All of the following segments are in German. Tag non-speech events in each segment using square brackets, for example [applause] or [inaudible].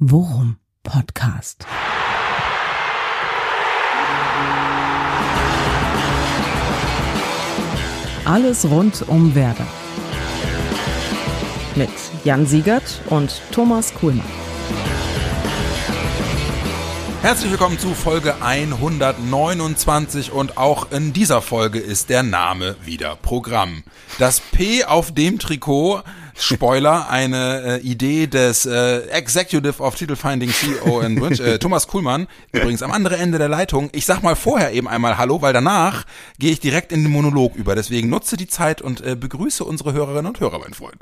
Worum Podcast. Alles rund um Werder. Mit Jan Siegert und Thomas Kuhlmann. Herzlich willkommen zu Folge 129 und auch in dieser Folge ist der Name wieder Programm. Das P auf dem Trikot Spoiler, eine äh, Idee des äh, Executive of Title Finding CEO in [laughs] Wünsch, äh, Thomas Kuhlmann, übrigens am anderen Ende der Leitung. Ich sag mal vorher eben einmal Hallo, weil danach gehe ich direkt in den Monolog über. Deswegen nutze die Zeit und äh, begrüße unsere Hörerinnen und Hörer, mein Freund.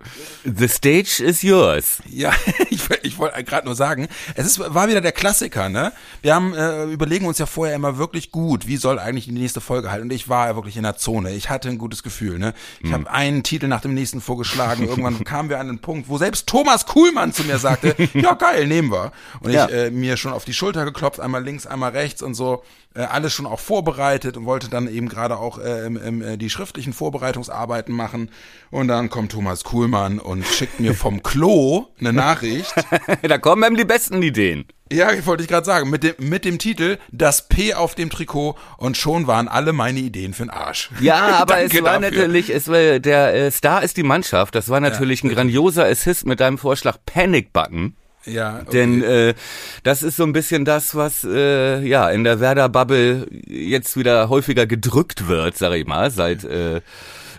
The stage is yours. Ja, [laughs] ich, ich wollte gerade nur sagen, es ist, war wieder der Klassiker, ne? Wir haben äh, überlegen uns ja vorher immer wirklich gut, wie soll eigentlich die nächste Folge halten. Und ich war ja wirklich in der Zone. Ich hatte ein gutes Gefühl, ne? Ich hm. habe einen Titel nach dem nächsten vorgeschlagen. Irgendwann [laughs] kamen wir an einen Punkt, wo selbst Thomas Kuhlmann zu mir sagte, [laughs] ja geil, nehmen wir. Und ja. ich äh, mir schon auf die Schulter geklopft, einmal links, einmal rechts und so, äh, alles schon auch vorbereitet und wollte dann eben gerade auch äh, äh, die schriftlichen Vorbereitungsarbeiten machen. Und dann kommt Thomas Kuhlmann und schickt mir vom Klo eine Nachricht. [laughs] da kommen einem die besten Ideen. Ja, wollte ich gerade sagen, mit dem, mit dem Titel Das P auf dem Trikot und schon waren alle meine Ideen für den Arsch. Ja, [laughs] aber es war dafür. natürlich, es war, der äh, Star ist die Mannschaft, das war natürlich ja. ein grandioser Assist mit deinem Vorschlag Panic Button. Ja, okay. denn äh, das ist so ein bisschen das, was äh, ja in der Werder Bubble jetzt wieder häufiger gedrückt wird, sag ich mal, seit äh,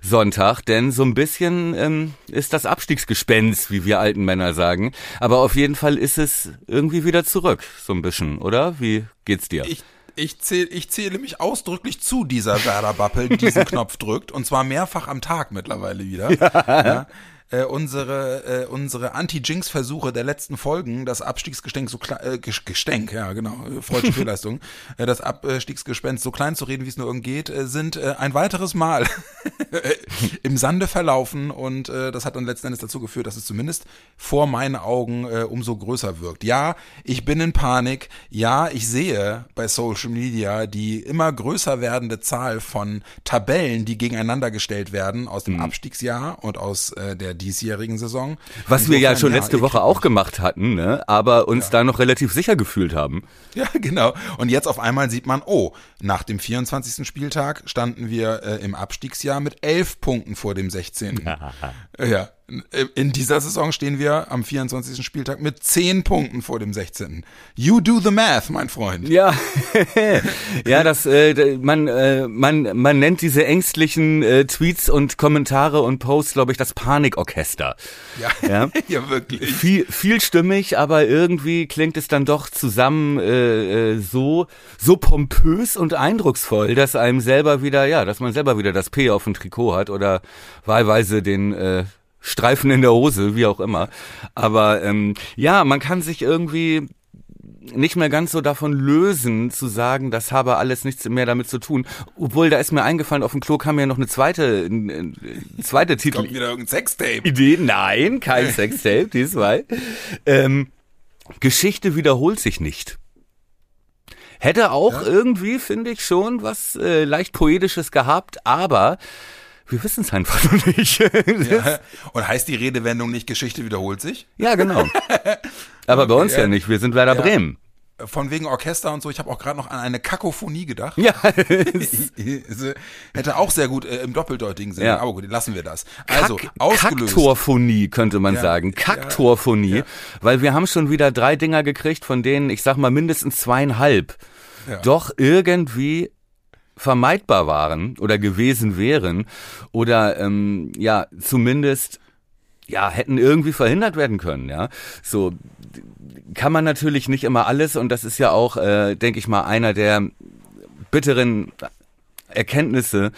Sonntag, denn so ein bisschen ähm, ist das Abstiegsgespenst, wie wir alten Männer sagen. Aber auf jeden Fall ist es irgendwie wieder zurück, so ein bisschen, oder? Wie geht's dir? Ich ich zähle, ich zähle mich ausdrücklich zu dieser Werder-Bappel, die diesen [laughs] Knopf drückt. Und zwar mehrfach am Tag mittlerweile wieder. Ja. ja äh, unsere, äh, unsere Anti-Jinx-Versuche der letzten Folgen, das Abstiegsgestenk so klein, äh, Gestenk, ja genau, äh, freudsche [laughs] Fehlleistung, äh, das Abstiegsgespenst so klein zu reden, wie es nur irgend geht, äh, sind äh, ein weiteres Mal [laughs] im Sande verlaufen und äh, das hat dann letzten Endes dazu geführt, dass es zumindest vor meinen Augen äh, umso größer wirkt. Ja, ich bin in Panik. Ja, ich sehe bei Social Media die immer größer werdende Zahl von Tabellen, die gegeneinander gestellt werden aus dem mhm. Abstiegsjahr und aus äh, der diesjährigen Saison. Was wir ja schon letzte Woche auch gemacht hatten, ne? aber uns ja. da noch relativ sicher gefühlt haben. Ja, [laughs] genau. Und jetzt auf einmal sieht man, oh, nach dem 24. Spieltag standen wir äh, im Abstiegsjahr mit elf Punkten vor dem 16. [laughs] ja, in dieser Saison stehen wir am 24. Spieltag mit 10 Punkten vor dem 16. You do the math, mein Freund. Ja, [laughs] ja, das äh, man äh, man man nennt diese ängstlichen äh, Tweets und Kommentare und Posts, glaube ich, das Panikorchester. Ja, ja, [laughs] ja wirklich. Viel vielstimmig, aber irgendwie klingt es dann doch zusammen äh, äh, so so pompös und eindrucksvoll, dass einem selber wieder, ja, dass man selber wieder das P auf dem Trikot hat oder wahlweise den äh, Streifen in der Hose, wie auch immer. Aber ähm, ja, man kann sich irgendwie nicht mehr ganz so davon lösen, zu sagen, das habe alles nichts mehr damit zu tun. Obwohl, da ist mir eingefallen, auf dem Klo kam ja noch eine zweite, eine zweite Titel. Kommt wieder irgendein Sextape. Idee? Nein, kein [laughs] Sextape, diesmal. Ähm, Geschichte wiederholt sich nicht. Hätte auch ja. irgendwie, finde ich schon, was äh, leicht Poetisches gehabt, aber wir wissen es einfach noch nicht. [laughs] ja. Und heißt die Redewendung nicht, Geschichte wiederholt sich? Ja, genau. [laughs] Aber okay, bei uns ja nicht, wir sind Werder ja. Bremen. Von wegen Orchester und so, ich habe auch gerade noch an eine Kakophonie gedacht. Ja. [laughs] Hätte auch sehr gut äh, im doppeldeutigen Sinn, ja. aber gut, lassen wir das. Also, Kack, ausgelöst. Kaktorphonie könnte man ja. sagen. Kaktorphonie, weil wir haben schon wieder drei Dinger gekriegt, von denen, ich sag mal, mindestens zweieinhalb. Doch irgendwie vermeidbar waren oder gewesen wären oder ähm, ja zumindest ja hätten irgendwie verhindert werden können ja. So kann man natürlich nicht immer alles und das ist ja auch äh, denke ich mal einer der bitteren Erkenntnisse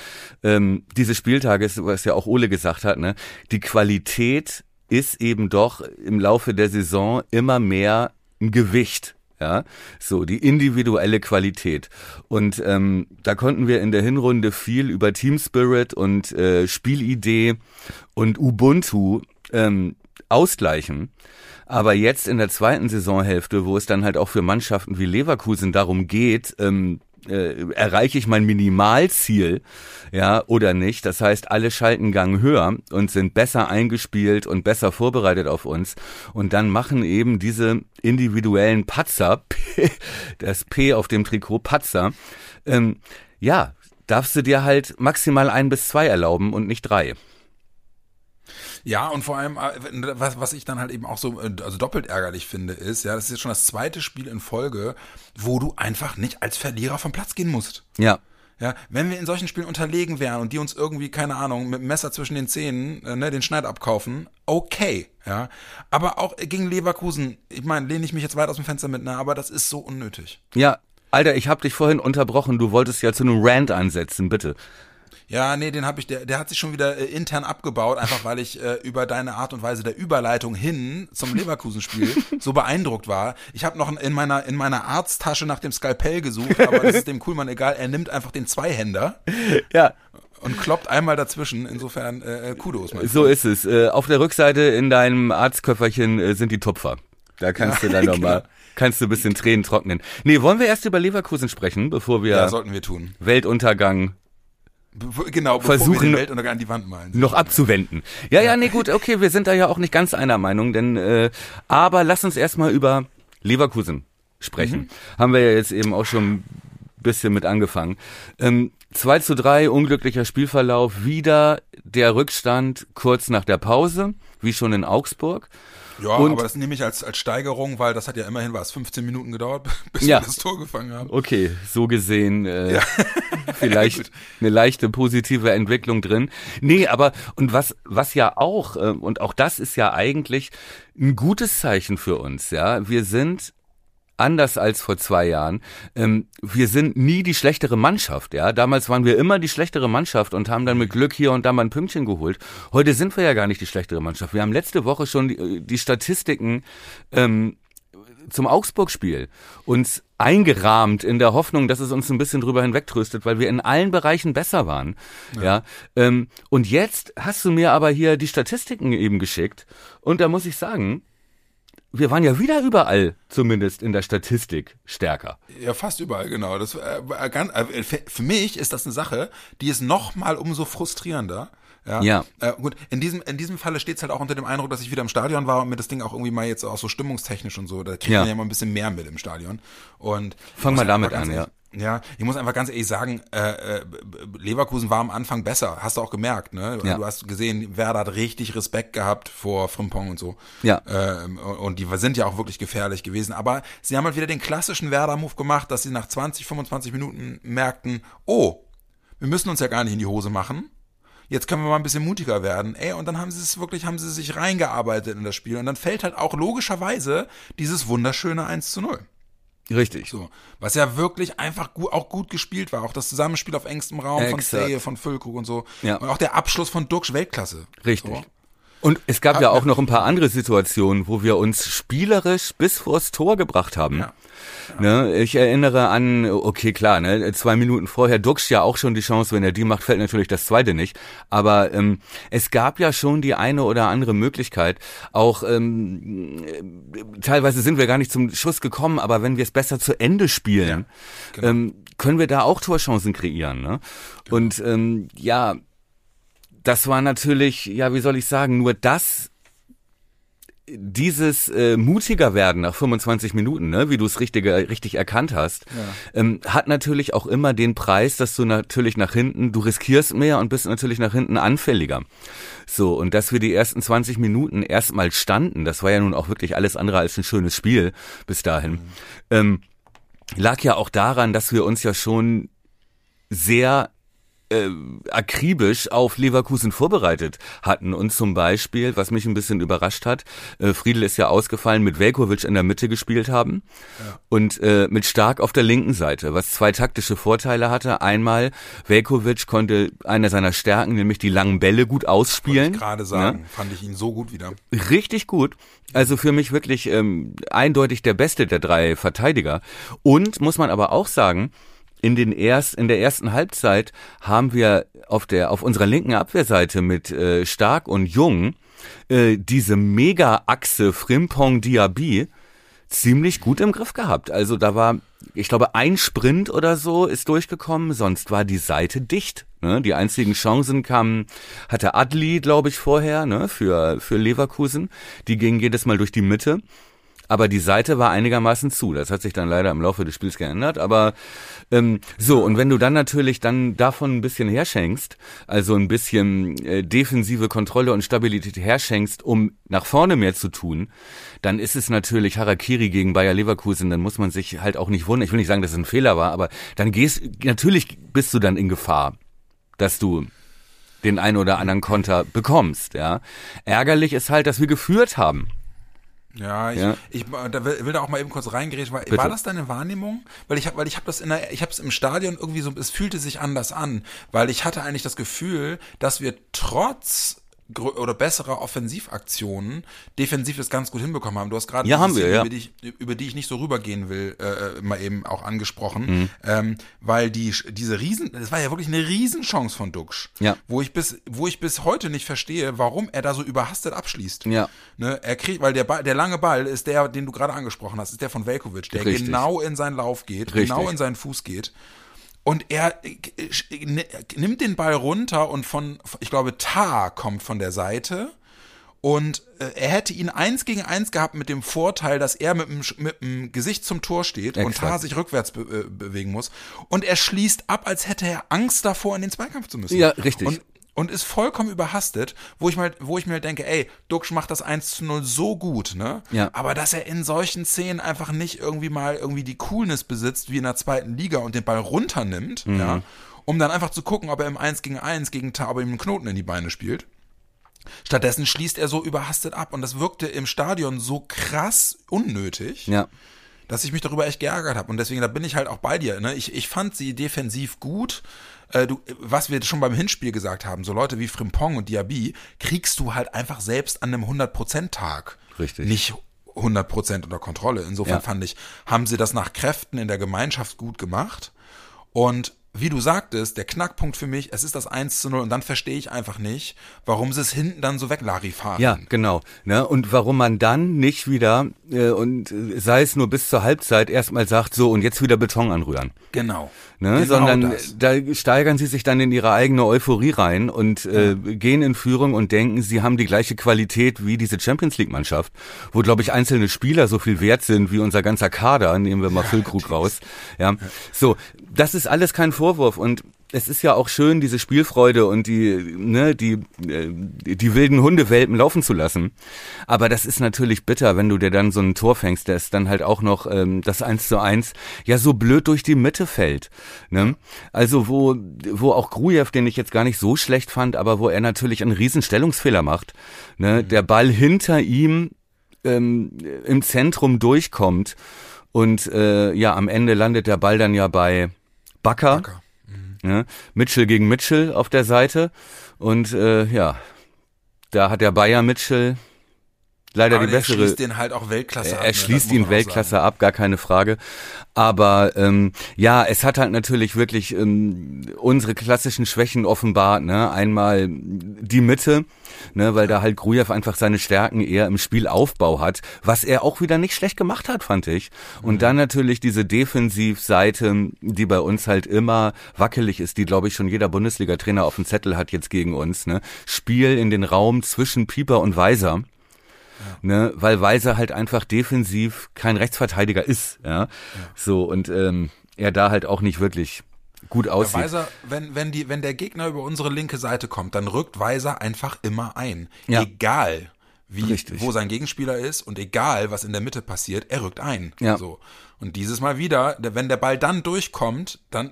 ähm, dieses Spieltages was ja auch Ole gesagt hat ne? Die Qualität ist eben doch im Laufe der Saison immer mehr ein Gewicht ja, so die individuelle Qualität. Und ähm, da konnten wir in der Hinrunde viel über Team Spirit und äh, Spielidee und Ubuntu ähm, ausgleichen. Aber jetzt in der zweiten Saisonhälfte, wo es dann halt auch für Mannschaften wie Leverkusen darum geht, ähm, äh, erreiche ich mein Minimalziel, ja, oder nicht. Das heißt, alle schalten Gang höher und sind besser eingespielt und besser vorbereitet auf uns. Und dann machen eben diese individuellen Patzer, [laughs] das P auf dem Trikot Patzer, ähm, ja, darfst du dir halt maximal ein bis zwei erlauben und nicht drei. Ja, und vor allem, äh, was, was ich dann halt eben auch so, äh, also doppelt ärgerlich finde, ist, ja, das ist jetzt schon das zweite Spiel in Folge, wo du einfach nicht als Verlierer vom Platz gehen musst. Ja. Ja, wenn wir in solchen Spielen unterlegen wären und die uns irgendwie, keine Ahnung, mit dem Messer zwischen den Zähnen, äh, ne, den Schneid abkaufen, okay, ja. Aber auch gegen Leverkusen, ich meine, lehne ich mich jetzt weit aus dem Fenster mit, ne, aber das ist so unnötig. Ja, Alter, ich hab dich vorhin unterbrochen, du wolltest ja zu einem Rant ansetzen, bitte. Ja, nee, den habe ich, der, der hat sich schon wieder äh, intern abgebaut, einfach weil ich äh, über deine Art und Weise der Überleitung hin zum Leverkusen-Spiel [laughs] so beeindruckt war. Ich habe noch in meiner in meiner Arzttasche nach dem Skalpell gesucht, aber das ist dem Kuhlmann egal. Er nimmt einfach den Zweihänder. Ja. Und kloppt einmal dazwischen. Insofern äh, äh Kudos. So ist es. Äh, auf der Rückseite in deinem Arztköfferchen äh, sind die Tupfer. Da kannst ja, du dann [laughs] nochmal, genau. kannst du ein bisschen Tränen trocknen. Nee, wollen wir erst über Leverkusen sprechen, bevor wir, ja, sollten wir tun. Weltuntergang genau, versuchen wir die Welt an die Wand malen. Noch abzuwenden. Ja, ja, nee, gut, okay, wir sind da ja auch nicht ganz einer Meinung, denn äh, aber lass uns erstmal über Leverkusen sprechen. Mhm. Haben wir ja jetzt eben auch schon ein bisschen mit angefangen. Ähm, 2 zu 3, unglücklicher Spielverlauf, wieder der Rückstand kurz nach der Pause, wie schon in Augsburg. Ja, und, aber das nehme ich als, als Steigerung, weil das hat ja immerhin was 15 Minuten gedauert, [laughs] bis ja. wir das Tor gefangen haben. Okay, so gesehen äh, ja. [laughs] vielleicht [laughs] eine leichte positive Entwicklung drin. Nee, aber und was was ja auch äh, und auch das ist ja eigentlich ein gutes Zeichen für uns, ja. Wir sind anders als vor zwei Jahren. Ähm, wir sind nie die schlechtere Mannschaft, ja. Damals waren wir immer die schlechtere Mannschaft und haben dann mit Glück hier und da mal ein Pünktchen geholt. Heute sind wir ja gar nicht die schlechtere Mannschaft. Wir haben letzte Woche schon die, die Statistiken ähm, zum Augsburg-Spiel uns eingerahmt in der Hoffnung, dass es uns ein bisschen drüber hinwegtröstet, weil wir in allen Bereichen besser waren. Ja. ja ähm, und jetzt hast du mir aber hier die Statistiken eben geschickt und da muss ich sagen, wir waren ja wieder überall, zumindest in der Statistik, stärker. Ja, fast überall, genau. Das, äh, ganz, äh, für mich ist das eine Sache, die ist noch mal umso frustrierender. Ja. ja. Äh, gut, in diesem, in diesem Falle steht es halt auch unter dem Eindruck, dass ich wieder im Stadion war und mir das Ding auch irgendwie mal jetzt auch so stimmungstechnisch und so, da kriegt ja. man ja mal ein bisschen mehr mit im Stadion. Und Fang mal damit an, ja. Ja, ich muss einfach ganz ehrlich sagen, äh, äh, Leverkusen war am Anfang besser, hast du auch gemerkt, ne? Ja. Du hast gesehen, Werder hat richtig Respekt gehabt vor Frimpong und so. Ja. Ähm, und die sind ja auch wirklich gefährlich gewesen. Aber sie haben halt wieder den klassischen Werder-Move gemacht, dass sie nach 20, 25 Minuten merkten, oh, wir müssen uns ja gar nicht in die Hose machen. Jetzt können wir mal ein bisschen mutiger werden. Ey, und dann haben sie es wirklich, haben sie sich reingearbeitet in das Spiel. Und dann fällt halt auch logischerweise dieses wunderschöne 1 zu 0. Richtig. So. Was ja wirklich einfach gut, auch gut gespielt war. Auch das Zusammenspiel auf engstem Raum Exakt. von Sehe, von Füllkrug und so. Ja. Und auch der Abschluss von Duxch Weltklasse. Richtig. So. Und es gab ja auch noch ein paar andere Situationen, wo wir uns spielerisch bis vors Tor gebracht haben. Ja. Ne? Ich erinnere an, okay, klar, ne, zwei Minuten vorher Dux ja auch schon die Chance, wenn er die macht, fällt natürlich das zweite nicht. Aber ähm, es gab ja schon die eine oder andere Möglichkeit. Auch ähm, teilweise sind wir gar nicht zum Schuss gekommen, aber wenn wir es besser zu Ende spielen, ja, genau. ähm, können wir da auch Torchancen kreieren. Ne? Genau. Und ähm, ja, das war natürlich, ja, wie soll ich sagen, nur das dieses äh, mutiger werden nach 25 Minuten, ne, wie du es richtig, richtig erkannt hast, ja. ähm, hat natürlich auch immer den Preis, dass du natürlich nach hinten, du riskierst mehr und bist natürlich nach hinten anfälliger. So, und dass wir die ersten 20 Minuten erstmal standen, das war ja nun auch wirklich alles andere als ein schönes Spiel bis dahin, mhm. ähm, lag ja auch daran, dass wir uns ja schon sehr äh, akribisch auf Leverkusen vorbereitet hatten. Und zum Beispiel, was mich ein bisschen überrascht hat, äh, Friedel ist ja ausgefallen, mit Velkovic in der Mitte gespielt haben ja. und äh, mit Stark auf der linken Seite, was zwei taktische Vorteile hatte. Einmal, Velkovic konnte einer seiner Stärken, nämlich die langen Bälle, gut ausspielen. Ich gerade sagen, ja? fand ich ihn so gut wieder. Richtig gut. Also für mich wirklich ähm, eindeutig der beste der drei Verteidiger. Und muss man aber auch sagen, in den erst in der ersten Halbzeit haben wir auf der auf unserer linken Abwehrseite mit äh, Stark und Jung äh, diese Mega-Achse Frimpong Diaby ziemlich gut im Griff gehabt. Also da war, ich glaube, ein Sprint oder so ist durchgekommen, sonst war die Seite dicht. Ne? Die einzigen Chancen kamen, hatte Adli, glaube ich, vorher, ne, für, für Leverkusen. Die gingen jedes Mal durch die Mitte aber die Seite war einigermaßen zu. Das hat sich dann leider im Laufe des Spiels geändert. Aber ähm, so, und wenn du dann natürlich dann davon ein bisschen herschenkst, also ein bisschen äh, defensive Kontrolle und Stabilität herschenkst, um nach vorne mehr zu tun, dann ist es natürlich Harakiri gegen Bayer Leverkusen. Dann muss man sich halt auch nicht wundern. Ich will nicht sagen, dass es ein Fehler war, aber dann gehst, natürlich bist du dann in Gefahr, dass du den ein oder anderen Konter bekommst, ja. Ärgerlich ist halt, dass wir geführt haben. Ja, ich, ja. ich da will, will, da auch mal eben kurz reingerätschen. War, war das deine Wahrnehmung? Weil ich habe, weil ich habe das in der, ich habe es im Stadion irgendwie so, es fühlte sich anders an, weil ich hatte eigentlich das Gefühl, dass wir trotz oder bessere Offensivaktionen defensiv das ganz gut hinbekommen haben. Du hast gerade ja, haben wir, ja. über, die ich, über die ich nicht so rübergehen will, äh, mal eben auch angesprochen, mhm. ähm, weil die diese Riesen, das war ja wirklich eine Riesenchance von Duxch, ja. wo ich bis wo ich bis heute nicht verstehe, warum er da so überhastet abschließt. Ja. Ne, er kriegt, weil der Ball, der lange Ball ist der, den du gerade angesprochen hast, ist der von Velkovic, der Richtig. genau in seinen Lauf geht, Richtig. genau in seinen Fuß geht und er äh, nimmt den Ball runter und von, ich glaube, Tar kommt von der Seite. Und äh, er hätte ihn eins gegen eins gehabt mit dem Vorteil, dass er mit dem, mit dem Gesicht zum Tor steht Exakt. und Tar sich rückwärts be äh, bewegen muss. Und er schließt ab, als hätte er Angst davor, in den Zweikampf zu müssen. Ja, richtig. Und und ist vollkommen überhastet, wo ich mal, wo ich mir denke, ey, Duxch macht das 1 zu 0 so gut, ne? Ja. Aber dass er in solchen Szenen einfach nicht irgendwie mal irgendwie die Coolness besitzt, wie in der zweiten Liga und den Ball runternimmt, mhm. ja, um dann einfach zu gucken, ob er im 1 gegen 1 gegen Tar, ihm einen Knoten in die Beine spielt. Stattdessen schließt er so überhastet ab und das wirkte im Stadion so krass unnötig. Ja dass ich mich darüber echt geärgert habe. Und deswegen, da bin ich halt auch bei dir. Ne? Ich, ich fand sie defensiv gut äh, du, was wir schon beim Hinspiel gesagt haben, so Leute wie Frimpong und Diaby kriegst du halt einfach selbst an einem 100%-Tag. Richtig. Nicht 100% unter Kontrolle. Insofern Ja. fand ich, haben sie das nach Kräften in der Gemeinschaft gut gemacht. Und wie du sagtest, der Knackpunkt für mich, es ist das 1 zu 0 und dann verstehe ich einfach nicht, warum sie es hinten dann so weglarifaren. Ja, genau. Ne? Und warum man dann nicht wieder, äh, und sei es nur bis zur Halbzeit, erstmal sagt, so und jetzt wieder Beton anrühren. Genau. Ne? Genau Sondern das. da steigern sie sich dann in ihre eigene Euphorie rein und äh, gehen in Führung und denken, sie haben die gleiche Qualität wie diese Champions League-Mannschaft, wo, glaube ich, einzelne Spieler so viel wert sind wie unser ganzer Kader, nehmen wir mal Füllkrug raus. Ja. So, das ist alles kein Vorwurf und es ist ja auch schön, diese Spielfreude und die, ne, die, äh, die wilden Hundewelpen laufen zu lassen. Aber das ist natürlich bitter, wenn du dir dann so ein Tor fängst, das dann halt auch noch ähm, das eins zu eins ja so blöd durch die Mitte fällt. Ne? Also wo, wo auch Grujew, den ich jetzt gar nicht so schlecht fand, aber wo er natürlich einen riesen Stellungsfehler macht. Ne? Der Ball hinter ihm ähm, im Zentrum durchkommt und äh, ja, am Ende landet der Ball dann ja bei Bakker. Bakker. Ne? Mitchell gegen Mitchell auf der Seite. Und äh, ja, da hat der Bayer Mitchell leider Aber die bessere. schließt den halt auch Weltklasse er ab. er ne? Schließt ihn Weltklasse ab, gar keine Frage. Aber ähm, ja, es hat halt natürlich wirklich ähm, unsere klassischen Schwächen offenbart. Ne? Einmal die Mitte, ne, weil da halt Grujew einfach seine Stärken eher im Spielaufbau hat, was er auch wieder nicht schlecht gemacht hat, fand ich. Und dann natürlich diese Defensivseite, die bei uns halt immer wackelig ist, die glaube ich schon jeder Bundesliga-Trainer auf dem Zettel hat jetzt gegen uns. Ne? Spiel in den Raum zwischen Pieper und Weiser. Ne, weil Weiser halt einfach defensiv kein Rechtsverteidiger ist, ja. So, und ähm, er da halt auch nicht wirklich gut aussieht. Weiser, wenn, wenn, die, wenn der Gegner über unsere linke Seite kommt, dann rückt Weiser einfach immer ein. Ja. Egal, wie, Richtig. wo sein Gegenspieler ist und egal, was in der Mitte passiert, er rückt ein. Ja. So. Und dieses Mal wieder, der- wenn der Ball dann durchkommt, dann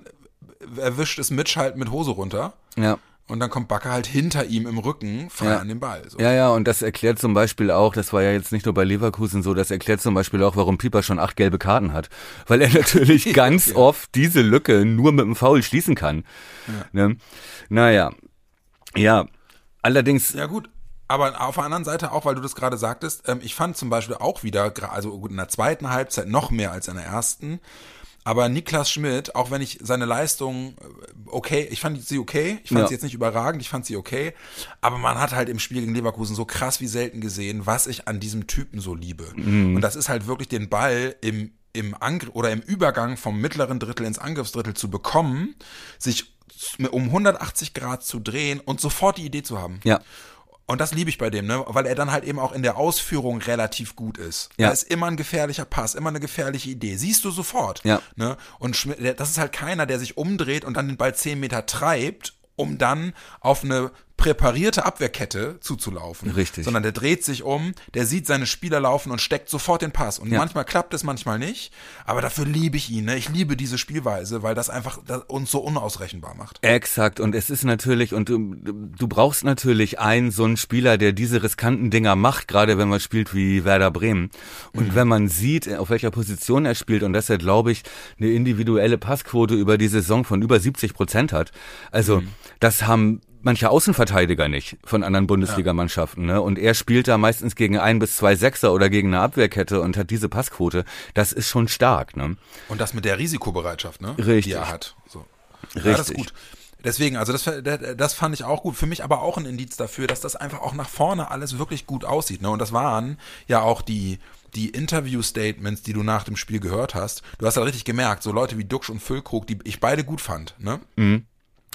erwischt es Mitch halt mit Hose runter. ja. Und dann kommt Bakker halt hinter ihm im Rücken frei Ja. an den Ball. So. Ja, ja, und das erklärt zum Beispiel auch, das war ja jetzt nicht nur bei Leverkusen so, das erklärt zum Beispiel auch, warum Pieper schon acht gelbe Karten hat. Weil er [laughs] natürlich [laughs] ganz Ja. oft diese Lücke nur mit dem Foul schließen kann. Ne? Naja. Ja. Allerdings, Ja gut, aber auf der anderen Seite auch, weil du das gerade sagtest, ähm, ich fand zum Beispiel auch wieder, also gut in der zweiten Halbzeit noch mehr als in der ersten, Aber Niklas Schmidt, auch wenn ich seine Leistung äh, okay, ich fand sie okay, ich fand ja. sie jetzt nicht überragend, ich fand sie okay, aber man hat halt im Spiel gegen Leverkusen so krass wie selten gesehen, was ich an diesem Typen so liebe. Mhm. Und das ist halt wirklich den Ball im im Angriff oder im Übergang vom mittleren Drittel ins Angriffsdrittel zu bekommen, sich um 180 Grad zu drehen und sofort die Idee zu haben. Ja. Und das liebe ich bei dem, ne? weil er dann halt eben auch in der Ausführung relativ gut ist. Ja. Da ist immer ein gefährlicher Pass, immer eine gefährliche Idee. Siehst du sofort. Ja. Ne? Und das ist halt keiner, der sich umdreht und dann den Ball zehn Meter treibt, um dann auf eine präparierte Abwehrkette zuzulaufen. Richtig. Sondern der dreht sich um, der sieht seine Spieler laufen und steckt sofort den Pass. Und ja. manchmal klappt es, manchmal nicht. Aber dafür liebe ich ihn. Ne? Ich liebe diese Spielweise, weil das einfach uns so unausrechenbar macht. Exakt. Und es ist natürlich, und du, du brauchst natürlich einen, so einen Spieler, der diese riskanten Dinger macht, gerade wenn man spielt wie Werder Bremen. Und mhm. wenn man sieht, auf welcher Position er spielt und dass er, glaube ich, eine individuelle Passquote über die Saison von über 70 Prozent hat. Also, mhm. das haben manche Außenverteidiger nicht von anderen Bundesligamannschaften. Ne? Und er spielt da meistens gegen ein bis zwei Sechser oder gegen eine Abwehrkette und hat diese Passquote. Das ist schon stark. Ne? Und das mit der Risikobereitschaft, ne? Richtig. die er hat. So. Richtig. Ja, das ist gut. Deswegen, also das, das fand ich auch gut. Für mich aber auch ein Indiz dafür, dass das einfach auch nach vorne alles wirklich gut aussieht. Ne? Und das waren ja auch die, die Interview-Statements, die du nach dem Spiel gehört hast. Du hast ja richtig gemerkt, so Leute wie Duxch und Füllkrug, die ich beide gut fand. Ne? Mhm.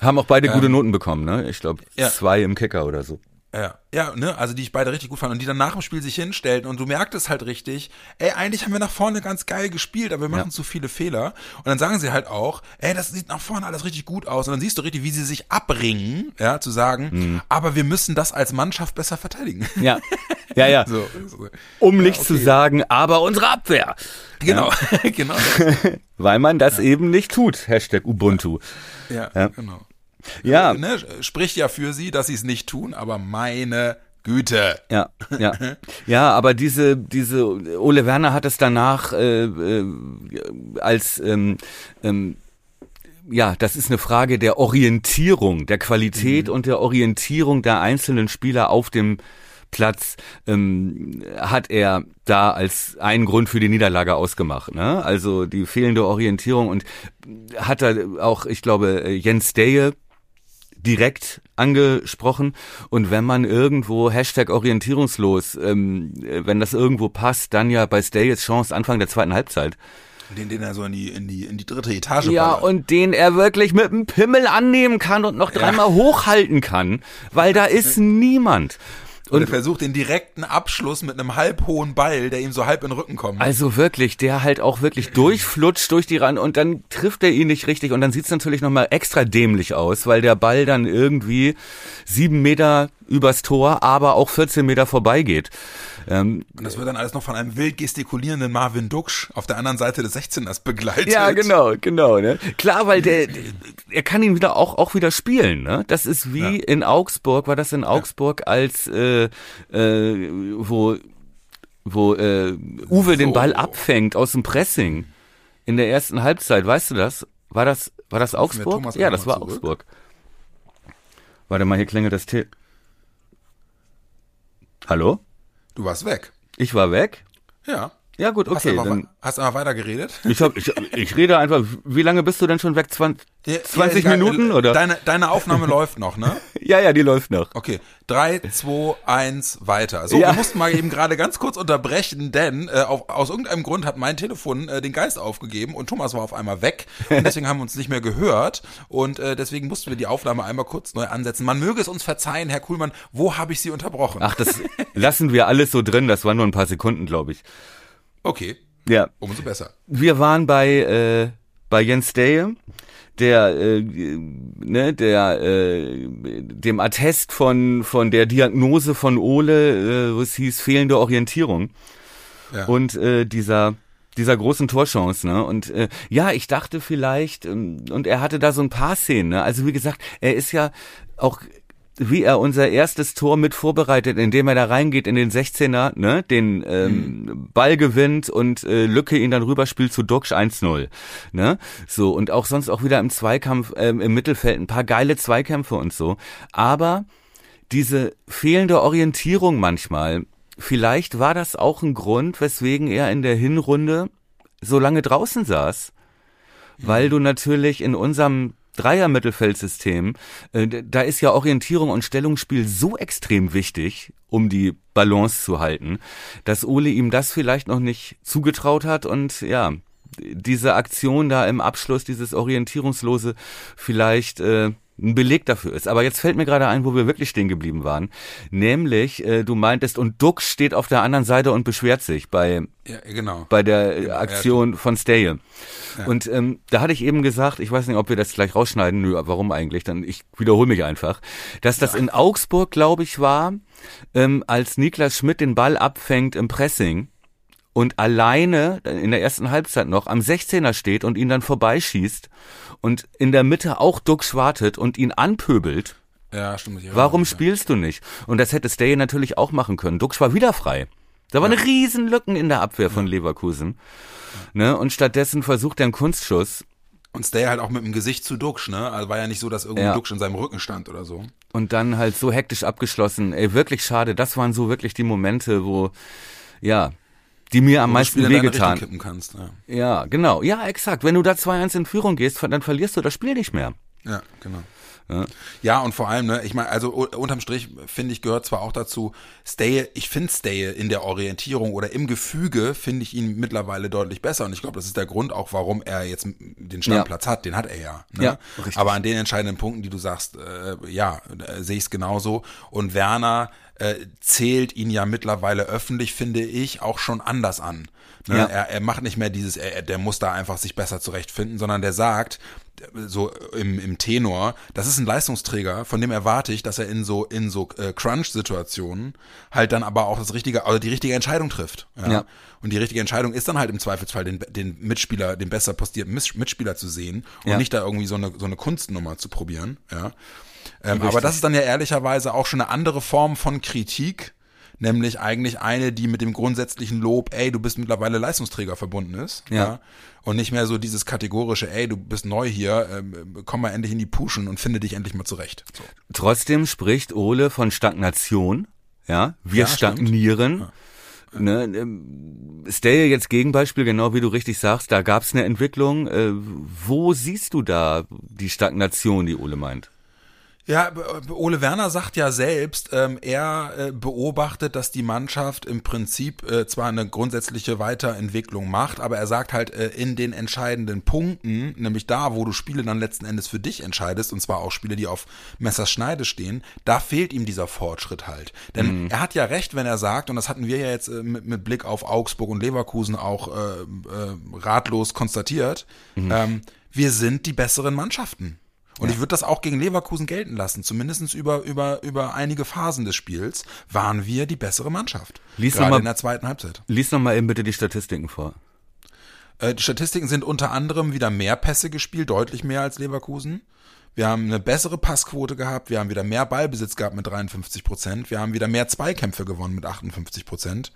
Haben auch beide ähm, gute Noten bekommen, ne? Ich glaube, ja. zwei im Kicker oder so. Ja, ja, ne, also die ich beide richtig gut fand und die dann nach dem Spiel sich hinstellten und du merktest halt richtig, ey, eigentlich haben wir nach vorne ganz geil gespielt, aber wir machen ja. zu viele Fehler. Und dann sagen sie halt auch, ey, das sieht nach vorne alles richtig gut aus. Und dann siehst du richtig, wie sie sich abbringen, ja, zu sagen, mhm. aber wir müssen das als Mannschaft besser verteidigen. Ja, ja, ja. [laughs] so. Um ja, nicht okay. zu sagen, aber unsere Abwehr. Genau, ja. [laughs] genau. [laughs] Weil man das eben nicht tut, Hashtag Ubuntu. ja. genau. Ja. Ne, spricht ja für sie, dass sie es nicht tun, aber meine Güte. Ja, ja. [laughs] Ja, aber diese, diese, Ole Werner hat es danach äh, äh, als ähm, ähm, ja, das ist eine Frage der Orientierung, der Qualität mhm. und der Orientierung der einzelnen Spieler auf dem Platz ähm, hat er da als einen Grund für die Niederlage ausgemacht. Ne? Also die fehlende Orientierung und hat er auch, ich glaube, Jens Deje direkt angesprochen. Und wenn man irgendwo Hashtag orientierungslos, ähm, wenn das irgendwo passt, dann ja bei Stay jetzt Chance Anfang der zweiten Halbzeit. Den, den er so in die, in die, in die dritte Etage Ja, ballert. und den er wirklich mit dem Pimmel annehmen kann und noch dreimal ja. hochhalten kann, weil da ist niemand. Und er versucht den direkten Abschluss mit einem halb hohen Ball, der ihm so halb in den Rücken kommt. Also wirklich, der halt auch wirklich [clears throat] durchflutscht durch die Rand und dann trifft er ihn nicht richtig und dann sieht's natürlich nochmal extra dämlich aus, weil der Ball dann irgendwie sieben Meter übers Tor, aber auch 14 Meter vorbeigeht. Ähm, und das wird dann alles noch von einem wild gestikulierenden Marvin Duksch auf der anderen Seite des 16ers begleitet. Ja, genau, genau. Ne? Klar, weil der, er kann ihn wieder auch, auch wieder spielen. Ne? Das ist wie ja. in Augsburg, war das in Augsburg, als äh, äh, wo, wo äh, Uwe so. den Ball abfängt aus dem Pressing in der ersten Halbzeit. Weißt du das? War das, war das Augsburg? Ja, das war zurück. Augsburg. Warte mal, hier klingelt das Tee. Hallo? Du warst weg. Ich war weg? Ja. Ja, gut, okay. Hast du dann, hast du mal weiter geredet? Ich, hab, ich, ich rede einfach. Wie lange bist du denn schon weg? 20, 20 ja, Minuten oder? Deine, deine Aufnahme [laughs] läuft noch, ne? Ja, ja, die läuft noch. Okay. Drei, zwei, eins, weiter. So, ja. wir mussten mal eben gerade ganz kurz unterbrechen, denn äh, auf, aus irgendeinem Grund hat mein Telefon äh, den Geist aufgegeben und Thomas war auf einmal weg [laughs] und deswegen haben wir uns nicht mehr gehört und äh, deswegen mussten wir die Aufnahme einmal kurz neu ansetzen. Man möge es uns verzeihen, Herr Kuhlmann, wo habe ich Sie unterbrochen? Ach, das lassen wir alles so drin. Das waren nur ein paar Sekunden, glaube ich. Okay. Ja. Umso besser. Wir waren bei, äh, bei Jens Deje, der, äh, ne, der, äh, dem Attest von, von der Diagnose von Ole, äh, wo es hieß fehlende Orientierung. Ja. Und äh, dieser, dieser großen Torchance, ne? Und äh, ja, ich dachte vielleicht, ähm, und er hatte da so ein paar Szenen, ne? Also wie gesagt, er ist ja auch wie er unser erstes Tor mit vorbereitet, indem er da reingeht in den 16er, ne, den ähm, mhm. Ball gewinnt und äh, Lücke ihn dann rüberspielt zu Duxch 1-0, ne? So und auch sonst auch wieder im Zweikampf ähm, im Mittelfeld ein paar geile Zweikämpfe und so, aber diese fehlende Orientierung manchmal, vielleicht war das auch ein Grund, weswegen er in der Hinrunde so lange draußen saß weil du natürlich in unserem Dreier-Mittelfeldsystem, äh, da ist ja Orientierung und Stellungsspiel so extrem wichtig, um die Balance zu halten, dass Ole ihm das vielleicht noch nicht zugetraut hat und ja, diese Aktion da im Abschluss, dieses Orientierungslose vielleicht äh, ein Beleg dafür ist. Aber jetzt fällt mir gerade ein, wo wir wirklich stehen geblieben waren. Nämlich, äh, du meintest, und Duck steht auf der anderen Seite und beschwert sich bei, ja, genau. bei der genau, Aktion ja. von Stale. Ja. Und ähm, da hatte ich eben gesagt, ich weiß nicht, ob wir das gleich rausschneiden, nö, warum eigentlich, dann ich wiederhole mich einfach, dass das in Augsburg, glaube ich, war, ähm, als Niklas Schmidt den Ball abfängt im Pressing und alleine in der ersten Halbzeit noch am 16er steht und ihn dann vorbeischießt und in der Mitte auch Duck schwartet und ihn anpöbelt. Ja, stimmt. Warum spielst du nicht? Und das hätte Stay natürlich auch machen können. Duck war wieder frei. Da waren ja. riesen Lücken in der Abwehr von Leverkusen. Ne? Und stattdessen versucht er einen Kunstschuss. Und Stay halt auch mit dem Gesicht zu Duxch, ne? Also war ja nicht so, dass irgendwie ja. Duxch in seinem Rücken stand oder so. Und dann halt so hektisch abgeschlossen. Ey, wirklich schade. Das waren so wirklich die Momente, wo, ja, die mir am meisten wehgetan. Kannst, ja. ja, genau. Ja, exakt. Wenn du da 2-1 in Führung gehst, dann verlierst du das Spiel nicht mehr. Ja, genau. Ja. ja, und vor allem, ne, ich meine, also unterm Strich finde ich gehört zwar auch dazu, Stay, ich finde Stay in der Orientierung oder im Gefüge finde ich ihn mittlerweile deutlich besser und ich glaube, das ist der Grund auch, warum er jetzt den Stammplatz ja. hat, den hat er ja. Ne? ja richtig. Aber an den entscheidenden Punkten, die du sagst, äh, ja, äh, sehe ich es genauso und Werner äh, zählt ihn ja mittlerweile öffentlich, finde ich, auch schon anders an. Ne? Ja. Er, er macht nicht mehr dieses, er, der muss da einfach sich besser zurechtfinden, sondern der sagt, so im, im Tenor, das ist ein Leistungsträger, von dem erwarte ich, dass er in so in so äh, Crunch-Situationen halt dann aber auch das richtige, also die richtige Entscheidung trifft. Ja? ja? Und die richtige Entscheidung ist dann halt im Zweifelsfall den, den Mitspieler, den besser postierten Mitspieler zu sehen und ja. nicht da irgendwie so eine so eine Kunstnummer zu probieren. Ja. Ähm, aber das ist dann ja ehrlicherweise auch schon eine andere Form von Kritik, nämlich eigentlich eine, die mit dem grundsätzlichen Lob, ey, du bist mittlerweile Leistungsträger verbunden ist. Ja. ja. Und nicht mehr so dieses kategorische, ey, du bist neu hier, ähm, komm mal endlich in die Puschen und finde dich endlich mal zurecht. So. Trotzdem spricht Ole von Stagnation. Ja, wir ja, stagnieren. Ja. Ne, ähm, Stay jetzt Gegenbeispiel, genau wie du richtig sagst, da gab es eine Entwicklung. Äh, wo siehst du da die Stagnation, die Ole meint? Ja, Ole Werner sagt ja selbst, ähm, er äh, beobachtet, dass die Mannschaft im Prinzip äh, zwar eine grundsätzliche Weiterentwicklung macht, aber er sagt halt äh, in den entscheidenden Punkten, nämlich da, wo du Spiele dann letzten Endes für dich entscheidest, und zwar auch Spiele, die auf Messerschneide stehen, da fehlt ihm dieser Fortschritt halt. Denn mhm. er hat ja recht, wenn er sagt, und das hatten wir ja jetzt äh, mit, mit, Blick auf Augsburg und Leverkusen auch äh, äh, ratlos konstatiert, mhm. ähm, wir sind die besseren Mannschaften. Und ja. ich würde das auch gegen Leverkusen gelten lassen. Zumindest über, über, über einige Phasen des Spiels waren wir die bessere Mannschaft. Lies gerade mal, in der zweiten Halbzeit. Lies noch mal eben bitte die Statistiken vor. Äh, die Statistiken sind unter anderem wieder mehr Pässe gespielt, deutlich mehr als Leverkusen. Wir haben eine bessere Passquote gehabt, wir haben wieder mehr Ballbesitz gehabt mit 53 Prozent, wir haben wieder mehr Zweikämpfe gewonnen mit 58 Prozent.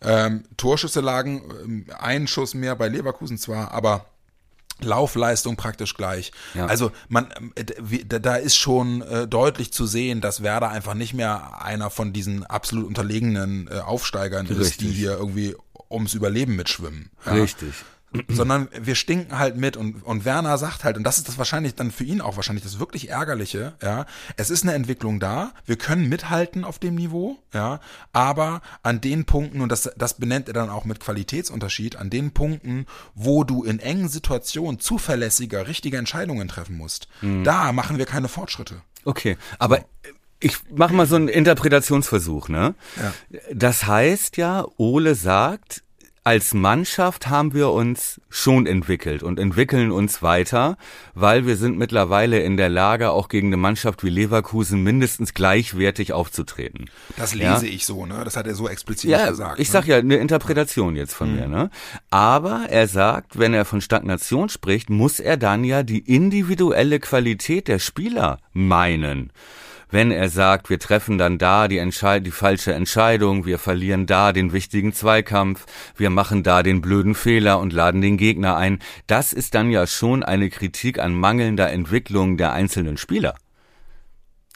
Ähm, Torschüsse lagen ähm, einen Schuss mehr bei Leverkusen zwar, aber Laufleistung praktisch gleich. Ja. Also man, äh, da ist schon äh, deutlich zu sehen, dass Werder einfach nicht mehr einer von diesen absolut unterlegenen äh, Aufsteigern Richtig. ist, die hier irgendwie ums Überleben mitschwimmen. Ja. Richtig [clears throat] sondern wir stinken halt mit und, und Werner sagt halt, und das ist das wahrscheinlich dann für ihn auch wahrscheinlich das wirklich Ärgerliche, ja, es ist eine Entwicklung da, wir können mithalten auf dem Niveau, ja, aber an den Punkten, und das, das benennt er dann auch mit Qualitätsunterschied, an den Punkten, wo du in engen Situationen zuverlässiger, richtige Entscheidungen treffen musst, mhm. da machen wir keine Fortschritte. Okay, aber. Ich mache mal so einen Interpretationsversuch, ne? Ja. Das heißt ja, Ole sagt, als Mannschaft haben wir uns schon entwickelt und entwickeln uns weiter, weil wir sind mittlerweile in der Lage, auch gegen eine Mannschaft wie Leverkusen mindestens gleichwertig aufzutreten. Das lese ja? ich so, ne? Das hat er so explizit ja, gesagt. Ich ne? sag ja eine Interpretation jetzt von mhm. mir, ne? Aber er sagt, wenn er von Stagnation spricht, muss er dann ja die individuelle Qualität der Spieler meinen wenn er sagt, wir treffen dann da die, Entscheid die falsche Entscheidung, wir verlieren da den wichtigen Zweikampf, wir machen da den blöden Fehler und laden den Gegner ein, das ist dann ja schon eine Kritik an mangelnder Entwicklung der einzelnen Spieler.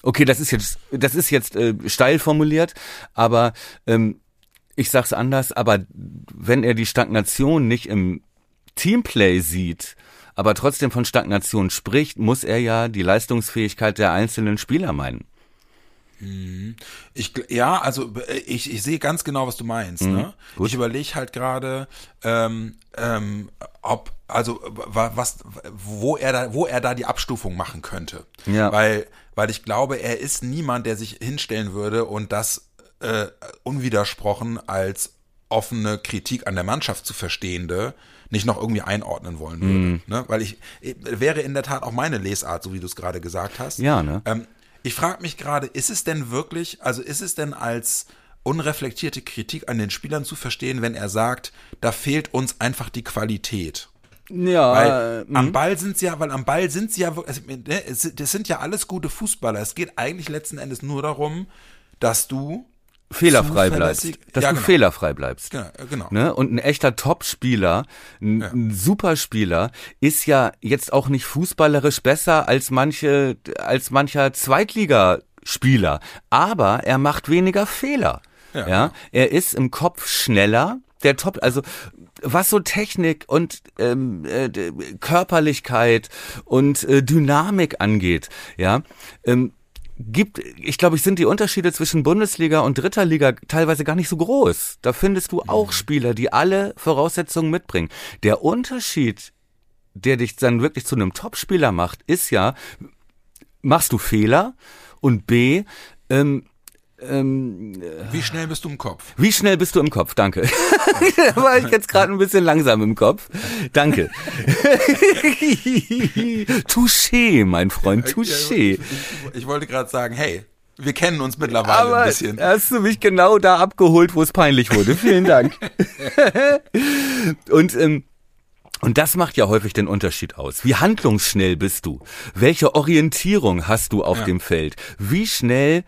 Okay, das ist jetzt, das ist jetzt äh, steil formuliert, aber ähm, ich sag's anders, aber wenn er die Stagnation nicht im Teamplay sieht, aber trotzdem von Stagnation spricht, muss er ja die Leistungsfähigkeit der einzelnen Spieler meinen. Mhm. Ich, ja, also äh, ich, ich sehe ganz genau, was du meinst. Mhm, ne? Ich überlege halt gerade, ähm, ähm, ob also was, wo er da, wo er da die Abstufung machen könnte. Ja. Weil, weil ich glaube, er ist niemand, der sich hinstellen würde und das äh, unwidersprochen als offene Kritik an der Mannschaft zu verstehende nicht noch irgendwie einordnen wollen würde. Mm. Ne? Weil ich wäre in der Tat auch meine Lesart, so wie du es gerade gesagt hast. Ja, ne? Ähm, ich frage mich gerade, ist es denn wirklich, also ist es denn als unreflektierte Kritik an den Spielern zu verstehen, wenn er sagt, da fehlt uns einfach die Qualität? Ja, weil am mhm. Ball sind sie ja, weil am Ball sind sie ja, also, ne, das sind ja alles gute Fußballer. Es geht eigentlich letzten Endes nur darum, dass du fehlerfrei bleibst, dass ja, du genau. fehlerfrei bleibst. Genau, genau. Ne? Und ein echter Topspieler, ein, ja. ein Superspieler ist ja jetzt auch nicht fußballerisch besser als manche, als mancher Zweitligaspieler, aber er macht weniger Fehler. Ja. ja, er ist im Kopf schneller. Der Top, also was so Technik und ähm, äh, Körperlichkeit und äh, Dynamik angeht, ja, ähm, gibt, ich glaube, ich sind die Unterschiede zwischen Bundesliga und dritter Liga teilweise gar nicht so groß. Da findest du auch mhm. Spieler, die alle Voraussetzungen mitbringen. Der Unterschied, der dich dann wirklich zu einem Topspieler macht, ist ja, machst du Fehler und B, ähm, ähm, Wie schnell bist du im Kopf? Wie schnell bist du im Kopf? Danke. [laughs] da war ich jetzt gerade ein bisschen langsam im Kopf. Danke. [laughs] touché, mein Freund, touché. Ich, ich wollte gerade sagen, hey, wir kennen uns mittlerweile Aber ein bisschen. Hast du mich genau da abgeholt, wo es peinlich wurde. Vielen Dank. [laughs] Und ähm, und das macht ja häufig den Unterschied aus. Wie handlungsschnell bist du? Welche Orientierung hast du auf ja. dem Feld? Wie schnell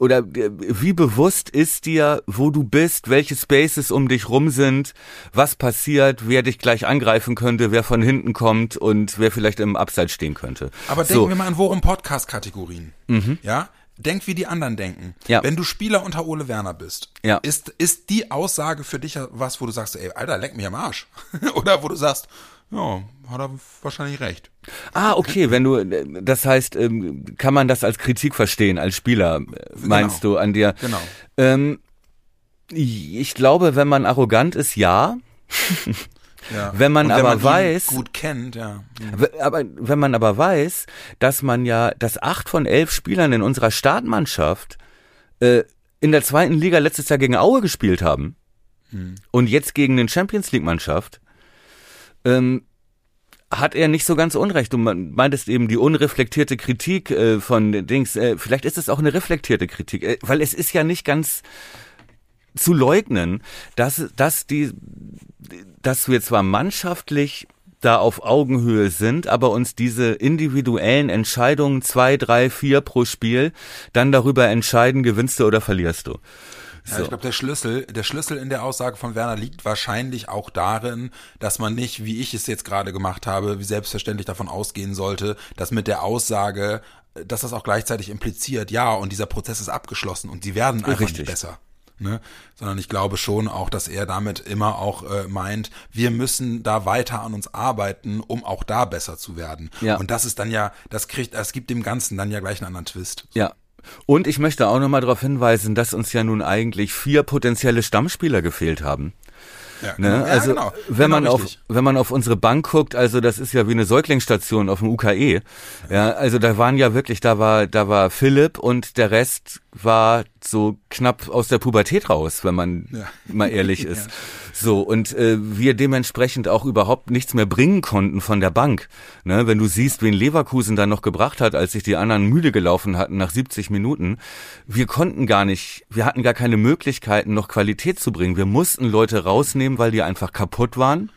oder äh, wie bewusst ist dir, wo du bist, welche Spaces um dich rum sind, was passiert, wer dich gleich angreifen könnte, wer von hinten kommt und wer vielleicht im Abseits stehen könnte. Aber denken so. wir mal an Worum Podcast-Kategorien. Mhm. Ja? Denk wie die anderen denken. Ja. Wenn du Spieler unter Ole Werner bist, ja. ist, ist die Aussage für dich was, wo du sagst, ey, Alter, leck mich am Arsch. [laughs] Oder wo du sagst, ja, hat er wahrscheinlich recht. Ah, okay, wenn du, das heißt, ähm, kann man das als Kritik verstehen, als Spieler, meinst genau. du an dir? Genau. Ähm, ich glaube, wenn man arrogant ist, ja. [laughs] Ja. Wenn man wenn aber man weiß, gut kennt, ja. Aber wenn man aber weiß, dass man ja, dass acht von elf Spielern in unserer Startmannschaft äh, in der zweiten Liga letztes Jahr gegen Aue gespielt haben hm. und jetzt gegen den Champions League Mannschaft, ähm, hat er nicht so ganz unrecht. Du meintest eben die unreflektierte Kritik äh, von Dings. Äh, vielleicht ist es auch eine reflektierte Kritik, äh, weil es ist ja nicht ganz zu leugnen, dass, dass die, dass wir zwar mannschaftlich da auf Augenhöhe sind, aber uns diese individuellen Entscheidungen zwei, drei, vier pro Spiel dann darüber entscheiden, gewinnst du oder verlierst du. So. Ja, ich glaube, der Schlüssel, der Schlüssel in der Aussage von Werner liegt wahrscheinlich auch darin, dass man nicht, wie ich es jetzt gerade gemacht habe, wie selbstverständlich davon ausgehen sollte, dass mit der Aussage, dass das auch gleichzeitig impliziert, ja, und dieser Prozess ist abgeschlossen und sie werden einfach Richtig. nicht besser. Ne? Sondern ich glaube schon auch, dass er damit immer auch äh, meint, wir müssen da weiter an uns arbeiten, um auch da besser zu werden. Ja. Und das ist dann ja, das kriegt, das gibt dem Ganzen dann ja gleich einen anderen Twist. Ja, und ich möchte auch nochmal darauf hinweisen, dass uns ja nun eigentlich vier potenzielle Stammspieler gefehlt haben. Ja, ne? genau. Also genau. wenn genau man richtig. auf wenn man auf unsere Bank guckt, also das ist ja wie eine Säuglingsstation auf dem UKE. Ja, also da waren ja wirklich, da war da war Philipp und der Rest war so knapp aus der Pubertät raus, wenn man ja. mal ehrlich [laughs] ist. ja. So, und äh, wir dementsprechend auch überhaupt nichts mehr bringen konnten von der Bank. Ne, wenn du siehst, wen Leverkusen dann noch gebracht hat, als sich die anderen müde gelaufen hatten nach 70 Minuten, wir konnten gar nicht, wir hatten gar keine Möglichkeiten, noch Qualität zu bringen. Wir mussten Leute rausnehmen, weil die einfach kaputt waren.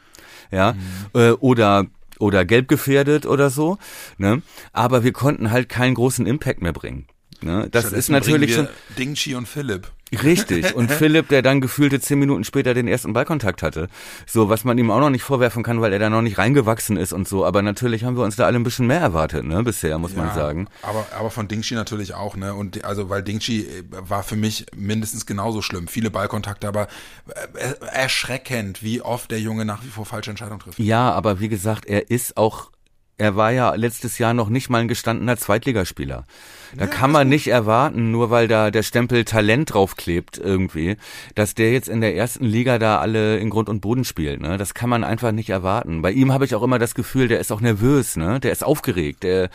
Ja, mhm. äh, oder oder gelb gefährdet oder so, ne? Aber wir konnten halt keinen großen Impact mehr bringen. Ne? Das ist natürlich schon Dingchi und Philipp. Richtig. [laughs] Und Philipp, der dann gefühlte zehn Minuten später den ersten Ballkontakt hatte. So, was man ihm auch noch nicht vorwerfen kann, weil er da noch nicht reingewachsen ist und so. Aber natürlich haben wir uns da alle ein bisschen mehr erwartet, ne, bisher, muss ja, man sagen. Aber, aber von Dingshi natürlich auch, ne. Und also, weil Dingshi äh, war für mich mindestens genauso schlimm. Viele Ballkontakte, aber äh, erschreckend, wie oft der Junge nach wie vor falsche Entscheidungen trifft. Ja, aber wie gesagt, er ist auch er war ja letztes Jahr noch nicht mal ein gestandener Zweitligaspieler. Da ja, kann man nicht erwarten, nur weil da der Stempel Talent draufklebt irgendwie, dass der jetzt in der ersten Liga da alle in Grund und Boden spielt. Ne? Das kann man einfach nicht erwarten. Bei ihm habe ich auch immer das Gefühl, der ist auch nervös, ne? Der ist aufgeregt, der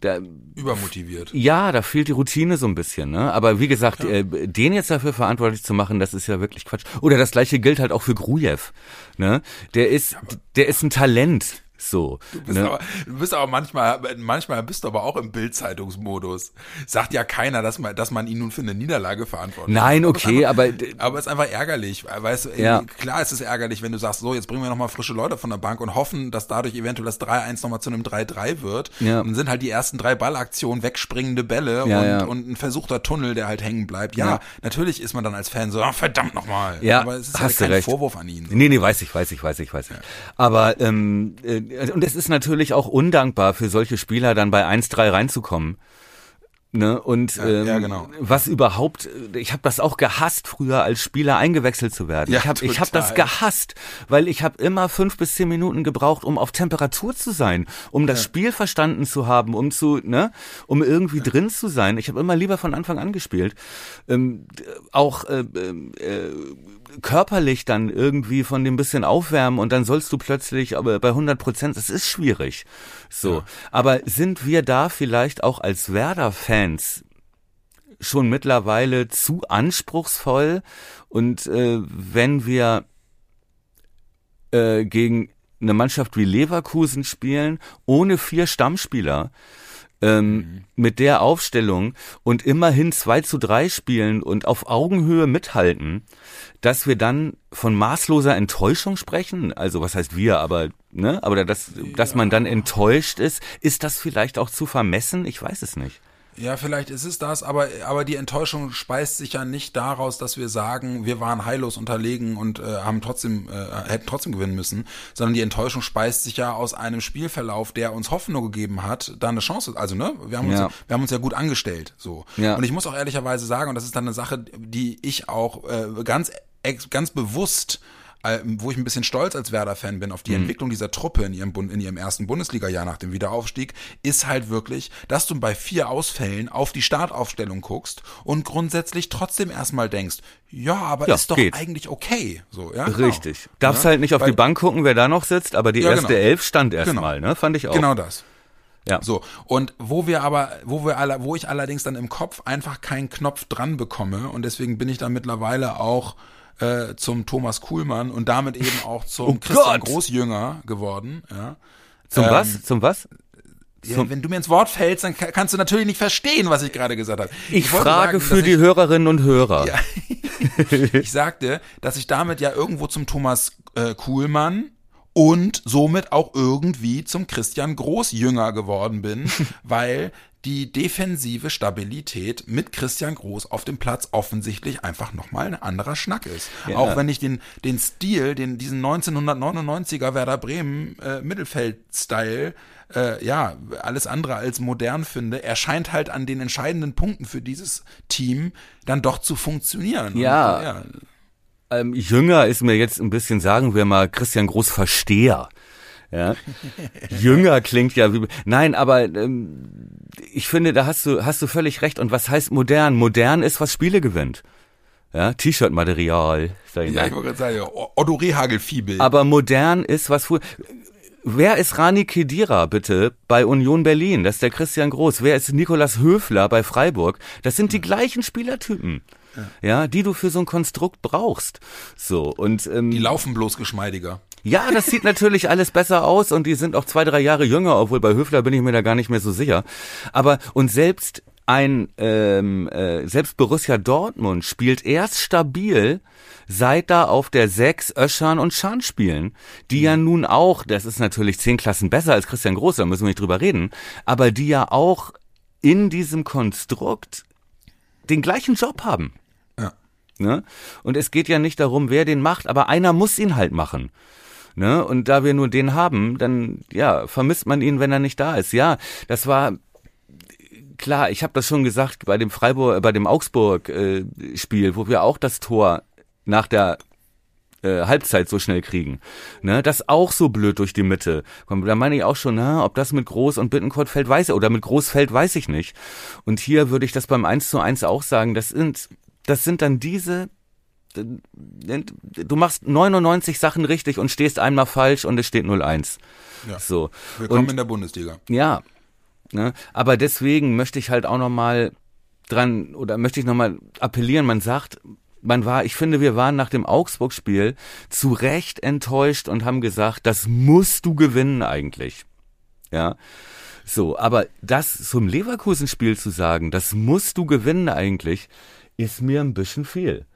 da, übermotiviert. Ja, da fehlt die Routine so ein bisschen, ne? Aber wie gesagt, ja. äh, den jetzt dafür verantwortlich zu machen, das ist ja wirklich Quatsch. Oder das gleiche gilt halt auch für Grujew, ne? Der ist, ja, der ist ein Talent. So. Du bist, ne? aber, du bist aber manchmal, manchmal bist du aber auch im Bildzeitungsmodus. Sagt ja keiner, dass man, dass man ihn nun für eine Niederlage verantwortet. Nein, okay, aber, aber, es ist einfach ärgerlich. Weißt du, ja. klar ist es ärgerlich, wenn du sagst, so, jetzt bringen wir nochmal frische Leute von der Bank und hoffen, dass dadurch eventuell das 3-1 nochmal zu einem 3-3 wird. Ja. Und dann sind halt die ersten drei Ballaktionen wegspringende Bälle ja, und, ja. und ein versuchter Tunnel, der halt hängen bleibt. Ja, ja. natürlich ist man dann als Fan so, oh, verdammt nochmal. Ja, aber es ist halt kein recht. Vorwurf an ihn. Nee, nee, weiß ich, weiß ich, weiß ich, weiß ich. Aber, ähm, äh, und es ist natürlich auch undankbar für solche Spieler, dann bei 1-3 reinzukommen. Ne? Und ja, ähm, ja, genau. was überhaupt, ich habe das auch gehasst, früher als Spieler eingewechselt zu werden. Ja, ich habe ich hab das gehasst, weil ich habe immer fünf bis zehn Minuten gebraucht, um auf Temperatur zu sein, um das Spiel verstanden zu haben, um zu, ne, um irgendwie drin zu sein. Ich habe immer lieber von Anfang an gespielt. Ähm, auch äh, äh, körperlich dann irgendwie von dem bisschen aufwärmen und dann sollst du plötzlich aber bei 100 Prozent, es ist schwierig. So. Ja. Aber sind wir da vielleicht auch als Werder-Fans schon mittlerweile zu anspruchsvoll und äh, wenn wir äh, gegen eine Mannschaft wie Leverkusen spielen, ohne vier Stammspieler, ähm, mhm. mit der Aufstellung und immerhin 2 zu 3 spielen und auf Augenhöhe mithalten, dass wir dann von maßloser Enttäuschung sprechen. Also was heißt wir, aber ne, aber dass, dass man dann enttäuscht ist, ist das vielleicht auch zu vermessen? Ich weiß es nicht. Ja, vielleicht ist es das, aber, aber die Enttäuschung speist sich ja nicht daraus, dass wir sagen, wir waren heillos unterlegen und äh, haben trotzdem, äh, hätten trotzdem gewinnen müssen, sondern die Enttäuschung speist sich ja aus einem Spielverlauf, der uns Hoffnung gegeben hat, da eine Chance, also ne, wir haben uns, ja. wir haben uns ja gut angestellt, so. Ja. Und ich muss auch ehrlicherweise sagen, und das ist dann eine Sache, die ich auch äh, ganz, ganz bewusst wo ich ein bisschen stolz als Werder-Fan bin auf die mhm. Entwicklung dieser Truppe in ihrem, in ihrem ersten Bundesliga-Jahr nach dem Wiederaufstieg, ist halt wirklich, dass du bei vier Ausfällen auf die Startaufstellung guckst und grundsätzlich trotzdem erstmal denkst, ja, aber ja, ist doch geht. eigentlich okay. So, ja, genau. Richtig. Darfst ja? halt nicht auf Weil, die Bank gucken, wer da noch sitzt, aber die ja, erste genau. Elf stand erstmal, genau. ne? Fand ich auch. Genau das. Ja. So. Und wo wir aber, wo wir alle, wo ich allerdings dann im Kopf einfach keinen Knopf dran bekomme und deswegen bin ich da mittlerweile auch äh, zum Thomas Kuhlmann und damit eben auch zum [laughs] oh Christian Gott. Großjünger geworden. Ja. Zum ähm, was? Zum was? Ja, wenn du mir ins Wort fällst, dann kannst du natürlich nicht verstehen, was ich gerade gesagt habe. Ich, ich frage sagen, für die ich, Hörerinnen und Hörer. Ja, [laughs] ich sagte, dass ich damit ja irgendwo zum Thomas äh, Kuhlmann und somit auch irgendwie zum Christian Großjünger geworden bin, [laughs] weil die defensive Stabilität mit Christian Groß auf dem Platz offensichtlich einfach nochmal ein anderer Schnack ist. Ja. Auch wenn ich den, den Stil, den, diesen 1999er Werder Bremen äh, Mittelfeld-Style äh, ja, alles andere als modern finde, er scheint halt an den entscheidenden Punkten für dieses Team dann doch zu funktionieren. Ja. Und, ja. Ähm, jünger ist mir jetzt ein bisschen, sagen wir mal, Christian Groß Versteher. Ja. [laughs] Jünger klingt ja wie. Nein, aber ähm, ich finde, da hast du, hast du völlig recht. Und was heißt modern? Modern ist, was Spiele gewinnt. Ja, T-Shirt-Material. Ja, ich wollte gerade sagen, Otto Rehagel-Fiebel. Aber modern ist, was Wer ist Rani Kedira bitte bei Union Berlin? Das ist der Christian Groß. Wer ist Nikolas Höfler bei Freiburg? Das sind die gleichen Spielertypen. Ja. ja, die du für so ein Konstrukt brauchst. So und ähm, die laufen bloß geschmeidiger. Ja, das sieht natürlich alles besser aus und die sind auch zwei, drei Jahre jünger, obwohl bei Höfler bin ich mir da gar nicht mehr so sicher. Aber und selbst ein ähm, äh, selbst Borussia Dortmund spielt erst stabil, seit da auf der sechs Öschern und Schan spielen, die ja mhm. nun auch, das ist natürlich zehn Klassen besser als Christian Groß, da müssen wir nicht drüber reden, aber die ja auch in diesem Konstrukt den gleichen Job haben. Ja. Ne? Und es geht ja nicht darum, wer den macht, aber einer muss ihn halt machen. Ne? Und da wir nur den haben, dann ja, vermisst man ihn, wenn er nicht da ist. Ja, das war klar, ich habe das schon gesagt bei dem Freiburg, äh, bei dem Augsburg-Spiel, äh, wo wir auch das Tor nach der äh, Halbzeit so schnell kriegen. Ne, das auch so blöd durch die Mitte. Da meine ich auch schon, na, ob das mit Groß und Bittencourt fällt, weiß ich, oder mit Groß fällt, weiß ich nicht. Und hier würde ich das beim 1 zu 1 auch sagen, das sind, das sind dann diese, du machst 99 Sachen richtig und stehst einmal falsch und es steht 0-1. Ja. So. Willkommen und, in der Bundesliga. Ja. Ne, aber deswegen möchte ich halt auch nochmal dran, oder möchte ich nochmal appellieren, man sagt, man war, ich finde, wir waren nach dem Augsburg-Spiel zu Recht enttäuscht und haben gesagt, das musst du gewinnen eigentlich. Ja. So, aber das zum Leverkusen-Spiel zu sagen, das musst du gewinnen eigentlich, ist mir ein bisschen viel.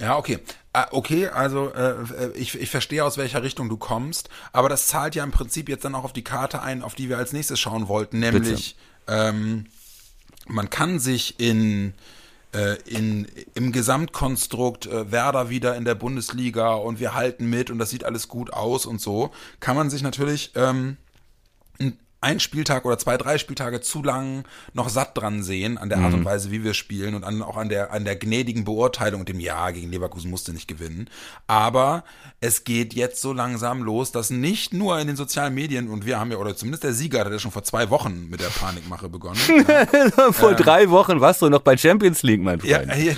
Ja, okay. Ah, okay, also äh, äh, ich, ich verstehe, aus welcher Richtung du kommst, aber das zahlt ja im Prinzip jetzt dann auch auf die Karte ein, auf die wir als nächstes schauen wollten, nämlich ähm, man kann sich in äh, in, im Gesamtkonstrukt äh, Werder wieder in der Bundesliga und wir halten mit und das sieht alles gut aus und so, kann man sich natürlich ähm, ein Spieltag oder zwei, drei Spieltage zu lang noch satt dran sehen an der Art und mhm. Weise, wie wir spielen und an, auch an der, an der gnädigen Beurteilung und dem Ja gegen Leverkusen musste nicht gewinnen. Aber es geht jetzt so langsam los, dass nicht nur in den sozialen Medien und wir haben ja, oder zumindest der Sieger hat ja schon vor zwei Wochen mit der Panikmache begonnen. [laughs] ja. vor ähm, drei Wochen warst du noch bei Champions League, mein Freund. Ja, ja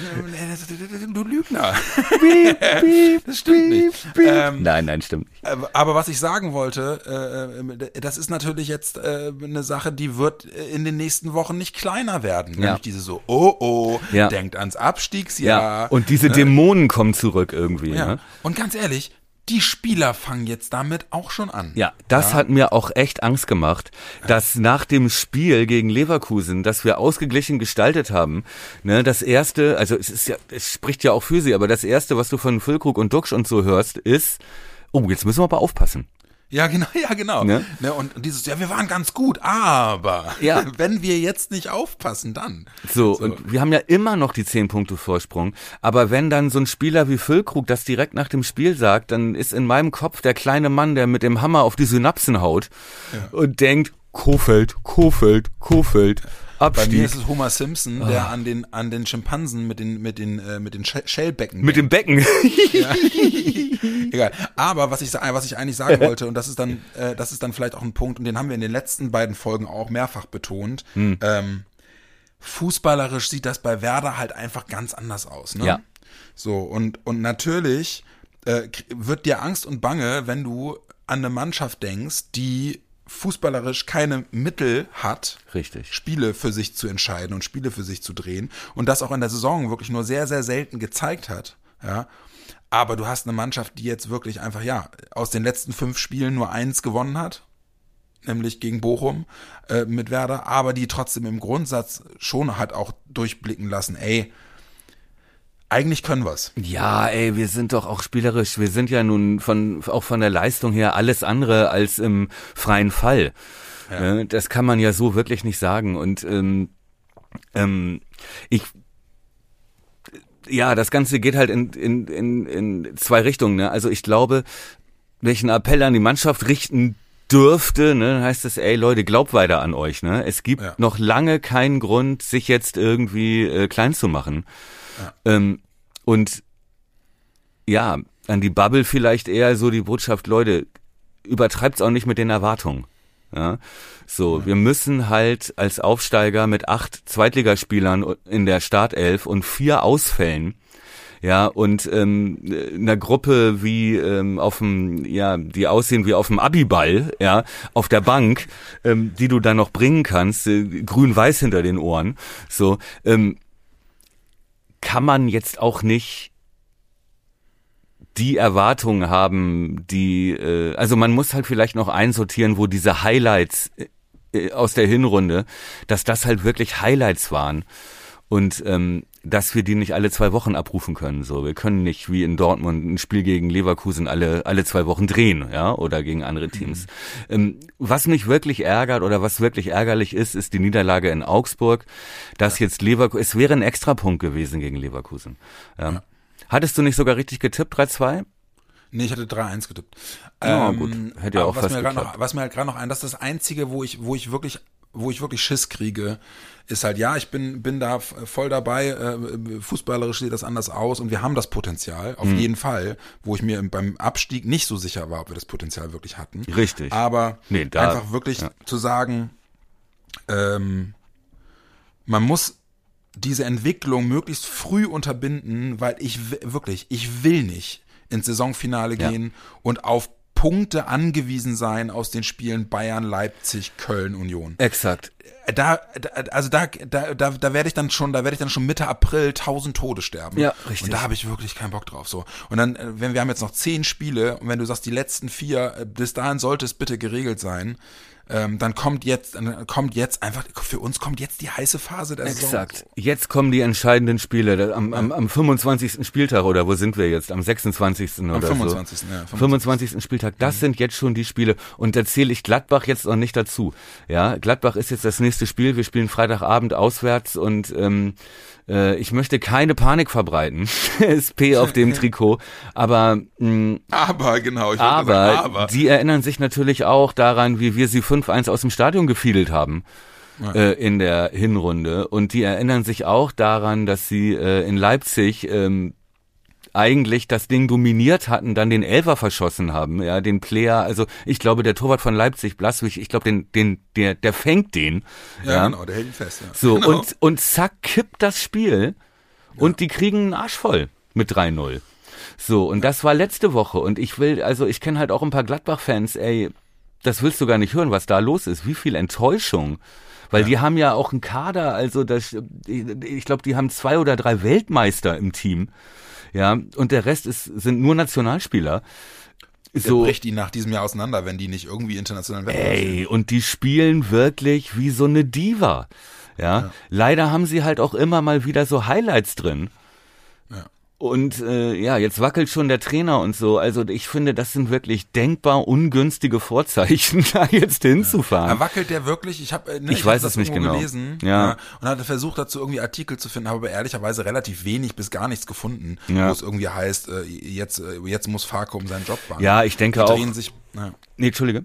du Lügner. Beep, beep, [laughs] das stimmt beep, nicht. Ähm, nein, nein, stimmt nicht. Aber was ich sagen wollte, äh, das ist natürlich jetzt jetzt äh, eine Sache, die wird äh, in den nächsten Wochen nicht kleiner werden. Ja. Nämlich diese so, oh oh, ja. denkt ans Abstiegsjahr. Ja. Und diese ne? Dämonen kommen zurück irgendwie. Ja. Ne? Und ganz ehrlich, die Spieler fangen jetzt damit auch schon an. Ja, das ja. hat mir auch echt Angst gemacht, dass nach dem Spiel gegen Leverkusen, das wir ausgeglichen gestaltet haben, ne, das erste, also es ist ja, es spricht ja auch für sie, aber das erste, was du von Füllkrug und Duxch und so hörst, ist, oh, jetzt müssen wir aber aufpassen. Ja, genau, [laughs] ja, genau. Ne? Ne, und dieses, ja, wir waren ganz gut, aber ja. [laughs] wenn wir jetzt nicht aufpassen, dann. So, so, und wir haben ja immer noch die zehn Punkte Vorsprung. Aber wenn dann so ein Spieler wie Füllkrug das direkt nach dem Spiel sagt, dann ist in meinem Kopf der kleine Mann, der mit dem Hammer auf die Synapsen haut ja. und denkt, Kofeld, Kofeld, Kofeld. Abstieg. Bei mir ist es Homer Simpson, der ah. an den an den Schimpansen mit den mit den äh, mit den Shellbecken. Mit dem Becken. Ja. [laughs] [laughs] Egal. Aber was ich was ich eigentlich sagen wollte und das ist dann äh, das ist dann vielleicht auch ein Punkt und den haben wir in den letzten beiden Folgen auch mehrfach betont. Hm. Ähm, fußballerisch sieht das bei Werder halt einfach ganz anders aus. Ne? Ja. So und und natürlich äh, wird dir Angst und Bange, wenn du an eine Mannschaft denkst, die fußballerisch keine Mittel hat, Richtig. Spiele für sich zu entscheiden und Spiele für sich zu drehen und das auch in der Saison wirklich nur sehr, sehr selten gezeigt hat, ja. Aber du hast eine Mannschaft, die jetzt wirklich einfach, ja, aus den letzten fünf Spielen nur eins gewonnen hat, nämlich gegen Bochum äh, mit Werder, aber die trotzdem im Grundsatz schon hat auch durchblicken lassen, ey, eigentlich können wir's. Ja, ey, wir sind doch auch spielerisch. Wir sind ja nun von auch von der Leistung her alles andere als im freien Fall. Ja. Ne, das kann man ja so wirklich nicht sagen. Und ähm, ähm, ich ja, das Ganze geht halt in, in, in, in zwei Richtungen. Ne? Also ich glaube, welchen Appell an die Mannschaft richten dürfte, ne, dann heißt es, ey Leute, glaubt weiter an euch. Ne? Es gibt ja. noch lange keinen Grund, sich jetzt irgendwie äh, klein zu machen. Ja. Ähm, und ja, an die Bubble vielleicht eher so die Botschaft, Leute, übertreibt's auch nicht mit den Erwartungen. Ja, so, ja. wir müssen halt als Aufsteiger mit acht Zweitligaspielern in der Startelf und vier Ausfällen, ja, und ähm, einer Gruppe wie ähm, auf dem, ja, die aussehen wie auf dem Abiball, ja, auf der Bank, ähm, die du dann noch bringen kannst, äh, grün-weiß hinter den Ohren, so, ähm, kann man jetzt auch nicht die Erwartungen haben, die, äh, also man muss halt vielleicht noch einsortieren, wo diese Highlights äh, aus der Hinrunde, dass das halt wirklich Highlights waren. Und ähm, dass wir die nicht alle zwei Wochen abrufen können. So, wir können nicht wie in Dortmund ein Spiel gegen Leverkusen alle alle zwei Wochen drehen, ja, oder gegen andere Teams. Mhm. Ähm, was mich wirklich ärgert oder was wirklich ärgerlich ist, ist die Niederlage in Augsburg, dass ja. jetzt Leverkusen, es wäre ein Extrapunkt gewesen gegen Leverkusen. Ja. ja. Hattest du nicht sogar richtig getippt 3-2? Nee, ich hatte 3-1 getippt. Ja, ähm, gut. Hätte ja auch was fast mir, noch, was mir halt gerade noch ein, das ist das Einzige, wo ich, wo ich wirklich wo ich wirklich Schiss kriege, ist halt, ja, ich bin, bin da voll dabei, äh, fußballerisch sieht das anders aus und wir haben das Potenzial, auf mhm. jeden Fall, wo ich mir beim Abstieg nicht so sicher war, ob wir das Potenzial wirklich hatten. Richtig. Aber nee, da, einfach wirklich ja. zu sagen, ähm, man muss diese Entwicklung möglichst früh unterbinden, weil ich wirklich, ich will nicht ins Saisonfinale ja. gehen und auf Punkte angewiesen sein aus den Spielen Bayern, Leipzig, Köln, Union. Exakt. Da, da also da, da, da, da werde ich dann schon, da werde ich dann schon Mitte April tausend Tode sterben. Ja, richtig. Und da habe ich wirklich keinen Bock drauf. So. Und dann, äh, wenn wir haben jetzt noch zehn Spiele und wenn du sagst, die letzten vier, äh, bis dahin sollte es bitte geregelt sein, ähm, dann kommt jetzt, dann kommt jetzt einfach, für uns kommt jetzt die heiße Phase der Saison. Exakt. Jetzt kommen die entscheidenden Spiele. Am, am, am 25. Spieltag oder wo sind wir jetzt? Am 26. Am oder 25. so. Ja, 25. 25. Spieltag. Das mhm. sind jetzt schon die Spiele. Und da zähle ich Gladbach jetzt noch nicht dazu. Ja, Gladbach ist jetzt das nächste Spiel. Wir spielen Freitagabend auswärts und ähm, äh, ich möchte keine Panik verbreiten. [laughs] SP auf dem [laughs] Trikot. Aber, mh, mm, aber genau, ich aber, sagen, aber die erinnern sich natürlich auch daran, wie wir sie 5-1 aus dem Stadion gefiedelt haben. Ja. Äh, in der Hinrunde und die erinnern sich auch daran, dass sie äh, in Leipzig ähm, eigentlich das Ding dominiert hatten, dann den Elfer verschossen haben, ja, den Player, also ich glaube, der Torwart von Leipzig, Blaswig, ich glaube, den, den, der, der fängt den. Ja, ja. genau, der hält ihn fest, ja. So, genau. und, und zack, kippt das Spiel und die kriegen einen Arsch voll mit 3-0. So, und das war letzte Woche und ich will, also ich kenne halt auch ein paar Gladbach-Fans, ey, das willst du gar nicht hören, was da los ist, wie viel Enttäuschung. Weil ja. die haben ja auch einen Kader, also das, ich glaube, die haben zwei oder drei Weltmeister im Team ja, und der Rest ist, sind nur Nationalspieler. So, der bricht die nach diesem Jahr auseinander, wenn die nicht irgendwie international Wettbewerb Ey, und die spielen wirklich wie so eine Diva. Ja? ja. Leider haben sie halt auch immer mal wieder so Highlights drin. Und äh, ja, jetzt wackelt schon der Trainer und so. Also ich finde, das sind wirklich denkbar ungünstige Vorzeichen, [laughs] da jetzt hinzufahren. Ja. wackelt der wirklich? Ich habe, äh, ne, ich, ich weiß es nicht genau. Gelesen, ja. ja. Und hatte versucht dazu irgendwie Artikel zu finden, habe aber ehrlicherweise relativ wenig bis gar nichts gefunden, ja. wo es irgendwie heißt, äh, jetzt äh, jetzt muss Farko um seinen Job warten. Ja, ich denke Die auch. Sich, ja. Nee, Entschuldige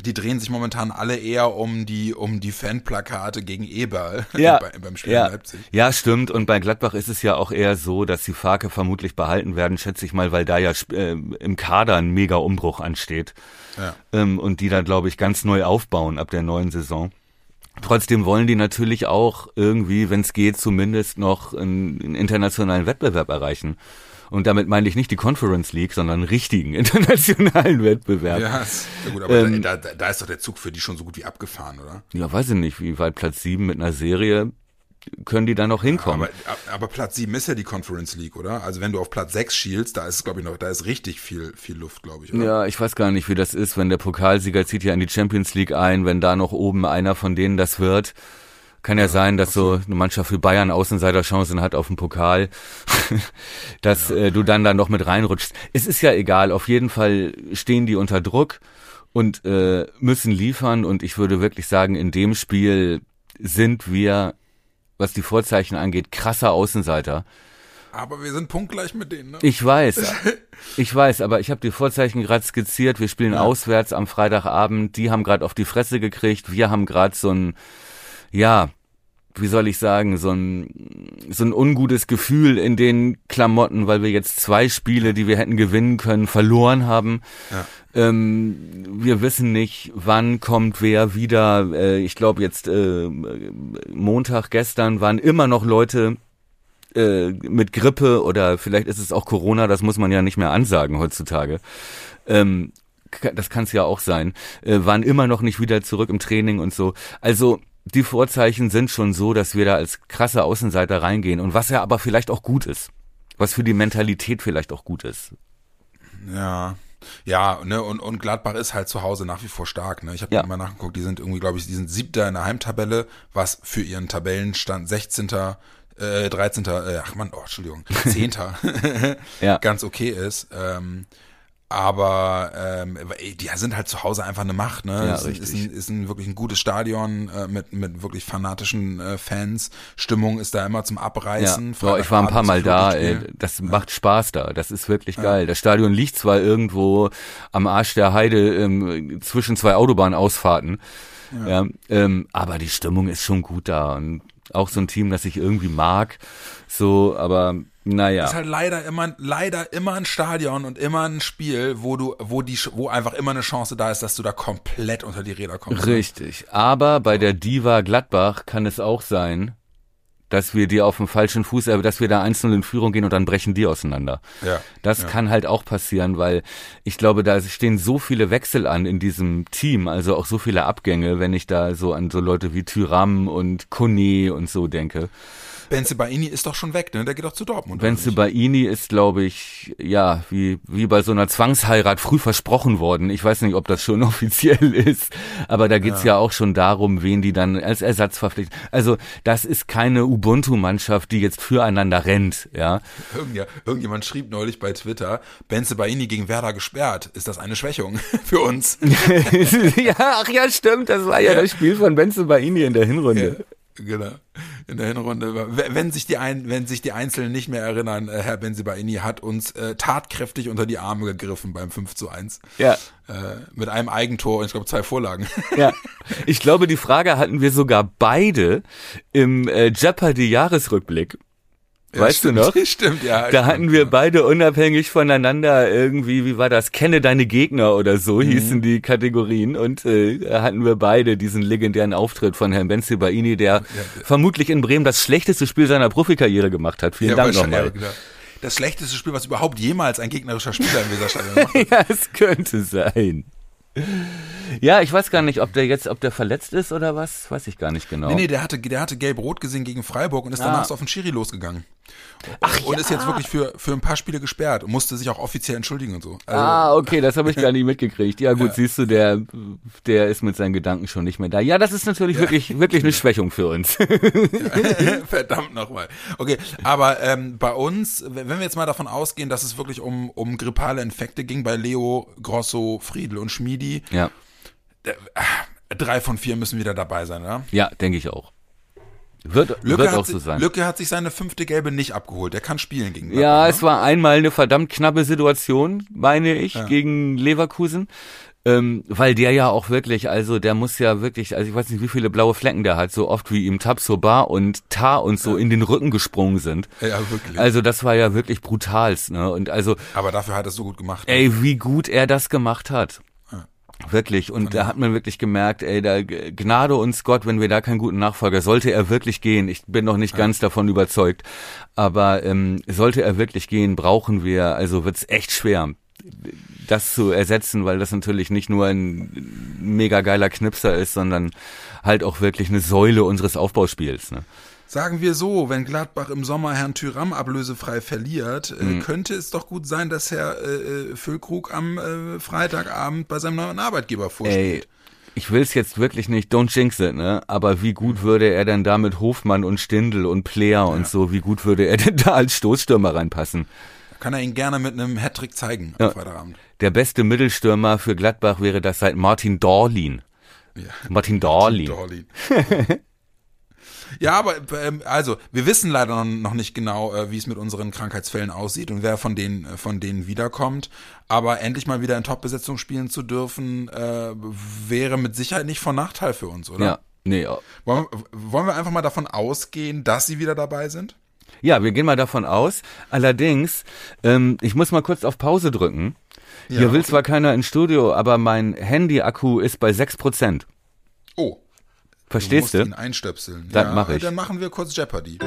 die drehen sich momentan alle eher um die um die Fanplakate gegen Eberl [laughs] ja, bei, beim Spiel ja, in Leipzig. Ja, stimmt. Und bei Gladbach ist es ja auch eher so, dass die Farke vermutlich behalten werden, schätze ich mal, weil da ja äh, im Kader ein mega Umbruch ansteht. Ja. Ähm, und die da, glaube ich, ganz neu aufbauen ab der neuen Saison. Trotzdem wollen die natürlich auch irgendwie, wenn es geht, zumindest noch einen, einen internationalen Wettbewerb erreichen. Und damit meine ich nicht die Conference League, sondern einen richtigen [laughs] internationalen Wettbewerb. Ja, gut, aber ähm, da, da, da ist doch der Zug für die schon so gut wie abgefahren, oder? Ja, weiß ich nicht, wie weit Platz sieben mit einer Serie können die da noch hinkommen. Aber, aber, Platz 7 ist ja die Conference League, oder? Also wenn du auf Platz 6 schielst, da ist, glaube ich, noch, da ist richtig viel, viel Luft, glaube ich, oder? Ja, ich weiß gar nicht, wie das ist, wenn der Pokalsieger zieht ja in die Champions League ein, wenn da noch oben einer von denen das wird. Kann ja, sein, dass so eine Mannschaft wie Bayern Außenseiterchancen hat auf dem Pokal, [laughs] dass äh, du dann da noch mit reinrutschst. Es ist ja egal, auf jeden Fall stehen die unter Druck und äh, müssen liefern und ich würde wirklich sagen, in dem Spiel sind wir, was die Vorzeichen angeht, krasser Außenseiter. Aber wir sind punktgleich mit denen, ne? Ich weiß. [laughs] Ich weiß, aber ich habe die Vorzeichen gerade skizziert. Wir spielen ja. auswärts am Freitagabend. Die haben gerade auf die Fresse gekriegt. Wir haben gerade so ein ja, wie soll ich sagen, so ein, so ein ungutes Gefühl in den Klamotten, weil wir jetzt zwei Spiele, die wir hätten gewinnen können, verloren haben. Ja. Ähm, wir wissen nicht, wann kommt wer wieder. Äh, ich glaube jetzt äh, Montag gestern waren immer noch Leute äh, mit Grippe oder vielleicht ist es auch Corona, das muss man ja nicht mehr ansagen heutzutage. Ähm, das kann es ja auch sein, äh, waren immer noch nicht wieder zurück im Training und so. Also die Vorzeichen sind schon so, dass wir da als krasse Außenseiter reingehen und was ja aber vielleicht auch gut ist. Was für die Mentalität vielleicht auch gut ist. Ja. Ja, ne, und, und Gladbach ist halt zu Hause nach wie vor stark, ne? Ich habe ja. mal nachgeguckt, die sind irgendwie, glaube ich, die sind siebter in der Heimtabelle, was für ihren Tabellenstand 16. äh, 13. Äh, ach man, oh, Entschuldigung, 10. [laughs] ja. [laughs] ganz okay ist. Ähm, aber ähm, die sind halt zu Hause einfach eine Macht, ne? Ja, ist, richtig. ist, ein, ist ein wirklich ein gutes Stadion äh, mit mit wirklich fanatischen äh, Fans. Stimmung ist da immer zum Abreißen. Ja, Boah, ich war ein paar Mal da, ey. Das Ja. macht Spaß da. Das ist wirklich geil. Das Stadion liegt zwar irgendwo am Arsch der Heide ähm, zwischen zwei Autobahnausfahrten, ja. ähm, aber die Stimmung ist schon gut da und auch so ein Team, das ich irgendwie mag, so, aber naja. ist halt leider immer leider immer ein Stadion und immer ein Spiel, wo du wo die wo einfach immer eine Chance da ist, dass du da komplett unter die Räder kommst. Richtig. Aber bei der Diva Gladbach kann es auch sein, dass wir die auf dem falschen Fuß, äh, dass wir da einzeln in Führung gehen und dann brechen die auseinander. Ja. Das ja. kann halt auch passieren, weil ich glaube, da stehen so viele Wechsel an in diesem Team, also auch so viele Abgänge, wenn ich da so an so Leute wie Tyram und Kone und so denke. Benzebaini ist doch schon weg, ne? Der geht doch zu Dortmund. Benzebaini ist, glaube ich, ja, wie, wie bei so einer Zwangsheirat früh versprochen worden. Ich weiß nicht, ob das schon [laughs] offiziell ist, aber da geht's ja. ja auch schon darum, wen die dann als Ersatz verpflichten. Also das ist keine Ubuntu-Mannschaft, die jetzt füreinander rennt, ja. Irgendja- Irgendjemand schrieb neulich bei Twitter, Benzebaini gegen Werder gesperrt. Ist das eine Schwächung [laughs] für uns? [laughs] ja, ach ja, stimmt, das war ja, Ja. das Spiel von Benzebaini in der Hinrunde. Genau. In der Hinrunde. Wenn sich die ein, wenn sich die Einzelnen nicht mehr erinnern, äh, Herr Benzibaini hat uns äh, tatkräftig unter die Arme gegriffen beim 5 zu 1. Ja. Äh, mit einem Eigentor und ich glaube zwei Vorlagen. Ja, [laughs] ich glaube, die Frage hatten wir sogar beide im äh, Jeopardy-Jahresrückblick. Ja, Weißt stimmt, du noch? [laughs] Stimmt, ja. Da hatten wir ja. beide unabhängig voneinander irgendwie, wie war das? Kenne deine Gegner oder so hießen die Kategorien und äh, da hatten wir beide diesen legendären Auftritt von Herrn Benzibaini, der vermutlich in Bremen das schlechteste Spiel seiner Profikarriere gemacht hat. Vielen Ja, Dank ja, nochmal. genau. Das schlechteste Spiel, was überhaupt jemals ein gegnerischer Spieler im Weserstadion [laughs] gemacht hat. Ja, es könnte sein. Ja, ich weiß gar nicht, ob der jetzt, ob der verletzt ist oder was, weiß ich gar nicht genau. Nee, nee, der hatte, der hatte gelb-rot gesehen gegen Freiburg und ist danach Ah. so auf den Schiri losgegangen. Ach, und ist jetzt wirklich für, für ein paar Spiele gesperrt und musste sich auch offiziell entschuldigen und so. Also, Ah, okay, das habe ich gar nicht mitgekriegt. Ja gut, Ja. siehst du, der, der ist mit seinen Gedanken schon nicht mehr da. Ja, das ist natürlich wirklich, wirklich eine Schwächung für uns. [laughs] Verdammt nochmal. Okay, aber ähm, bei uns, wenn wenn wir jetzt mal davon ausgehen, dass es wirklich um, um grippale Infekte ging, bei Leo, Grosso, Friedel und Schmiedi, ja, drei von vier müssen wieder dabei sein, oder? ja, denke ich auch. Wird, Lücke, wird hat, auch so sein. Lücke hat sich seine fünfte Gelbe nicht abgeholt. Der kann spielen gegen Ja, Gladbach, es war einmal eine verdammt knappe Situation, meine ich, gegen Leverkusen. Ähm, weil der ja auch wirklich, also der muss ja wirklich, also ich weiß nicht, wie viele blaue Flecken der hat, so oft wie ihm Tabsoba und Tar und so in den Rücken gesprungen sind. ne? Ja, wirklich. Also das war ja wirklich brutalst, ne? Und also, aber dafür hat er es so gut gemacht. ey, wie gut er das gemacht hat. Ja. Wirklich. Und da hat man wirklich gemerkt, ey, da gnade uns Gott, wenn wir da keinen guten Nachfolger, sollte er wirklich gehen. Ich bin noch nicht ganz davon überzeugt. Aber ähm, sollte er wirklich gehen, brauchen wir, also wird's echt schwer, das zu ersetzen, weil das natürlich nicht nur ein mega geiler Knipser ist, sondern halt auch wirklich eine Säule unseres Aufbauspiels. Ne? Sagen wir so, wenn Gladbach im Sommer Herrn Tyram ablösefrei verliert, Mhm. äh, könnte es doch gut sein, dass Herr äh, äh, Füllkrug am äh, Freitagabend bei seinem neuen Arbeitgeber Ey, vorsteht. ich will's jetzt wirklich nicht, don't jinx it, ne? Aber wie gut würde er denn da mit Hofmann und Stindl und Player und so, wie gut würde er denn da als Stoßstürmer reinpassen? Kann er ihn gerne mit einem Hattrick zeigen Ja. am Freitagabend. Der beste Mittelstürmer für Gladbach wäre das seit Martin Dorlin. Ja. Martin Dorlin. Dorlin. [laughs] ja, aber ähm, also wir wissen leider noch- nicht genau, äh, wie es mit unseren Krankheitsfällen aussieht und wer von denen äh, von denen wiederkommt. Aber endlich mal wieder in Top-Besetzung spielen zu dürfen, äh, wäre mit Sicherheit nicht von Nachteil für uns, oder? Ja, nee, ja. Wollen, wollen wir einfach mal davon ausgehen, dass sie wieder dabei sind? Ja, wir gehen mal davon aus. Allerdings, ähm, ich muss mal kurz auf Pause drücken. Hier Ja, will okay. zwar keiner ins Studio, aber mein Handy-Akku ist bei 6%. Verstehst du du? musst ihn einstöpseln. Das mach ich. Dann machen wir kurz Jeopardy.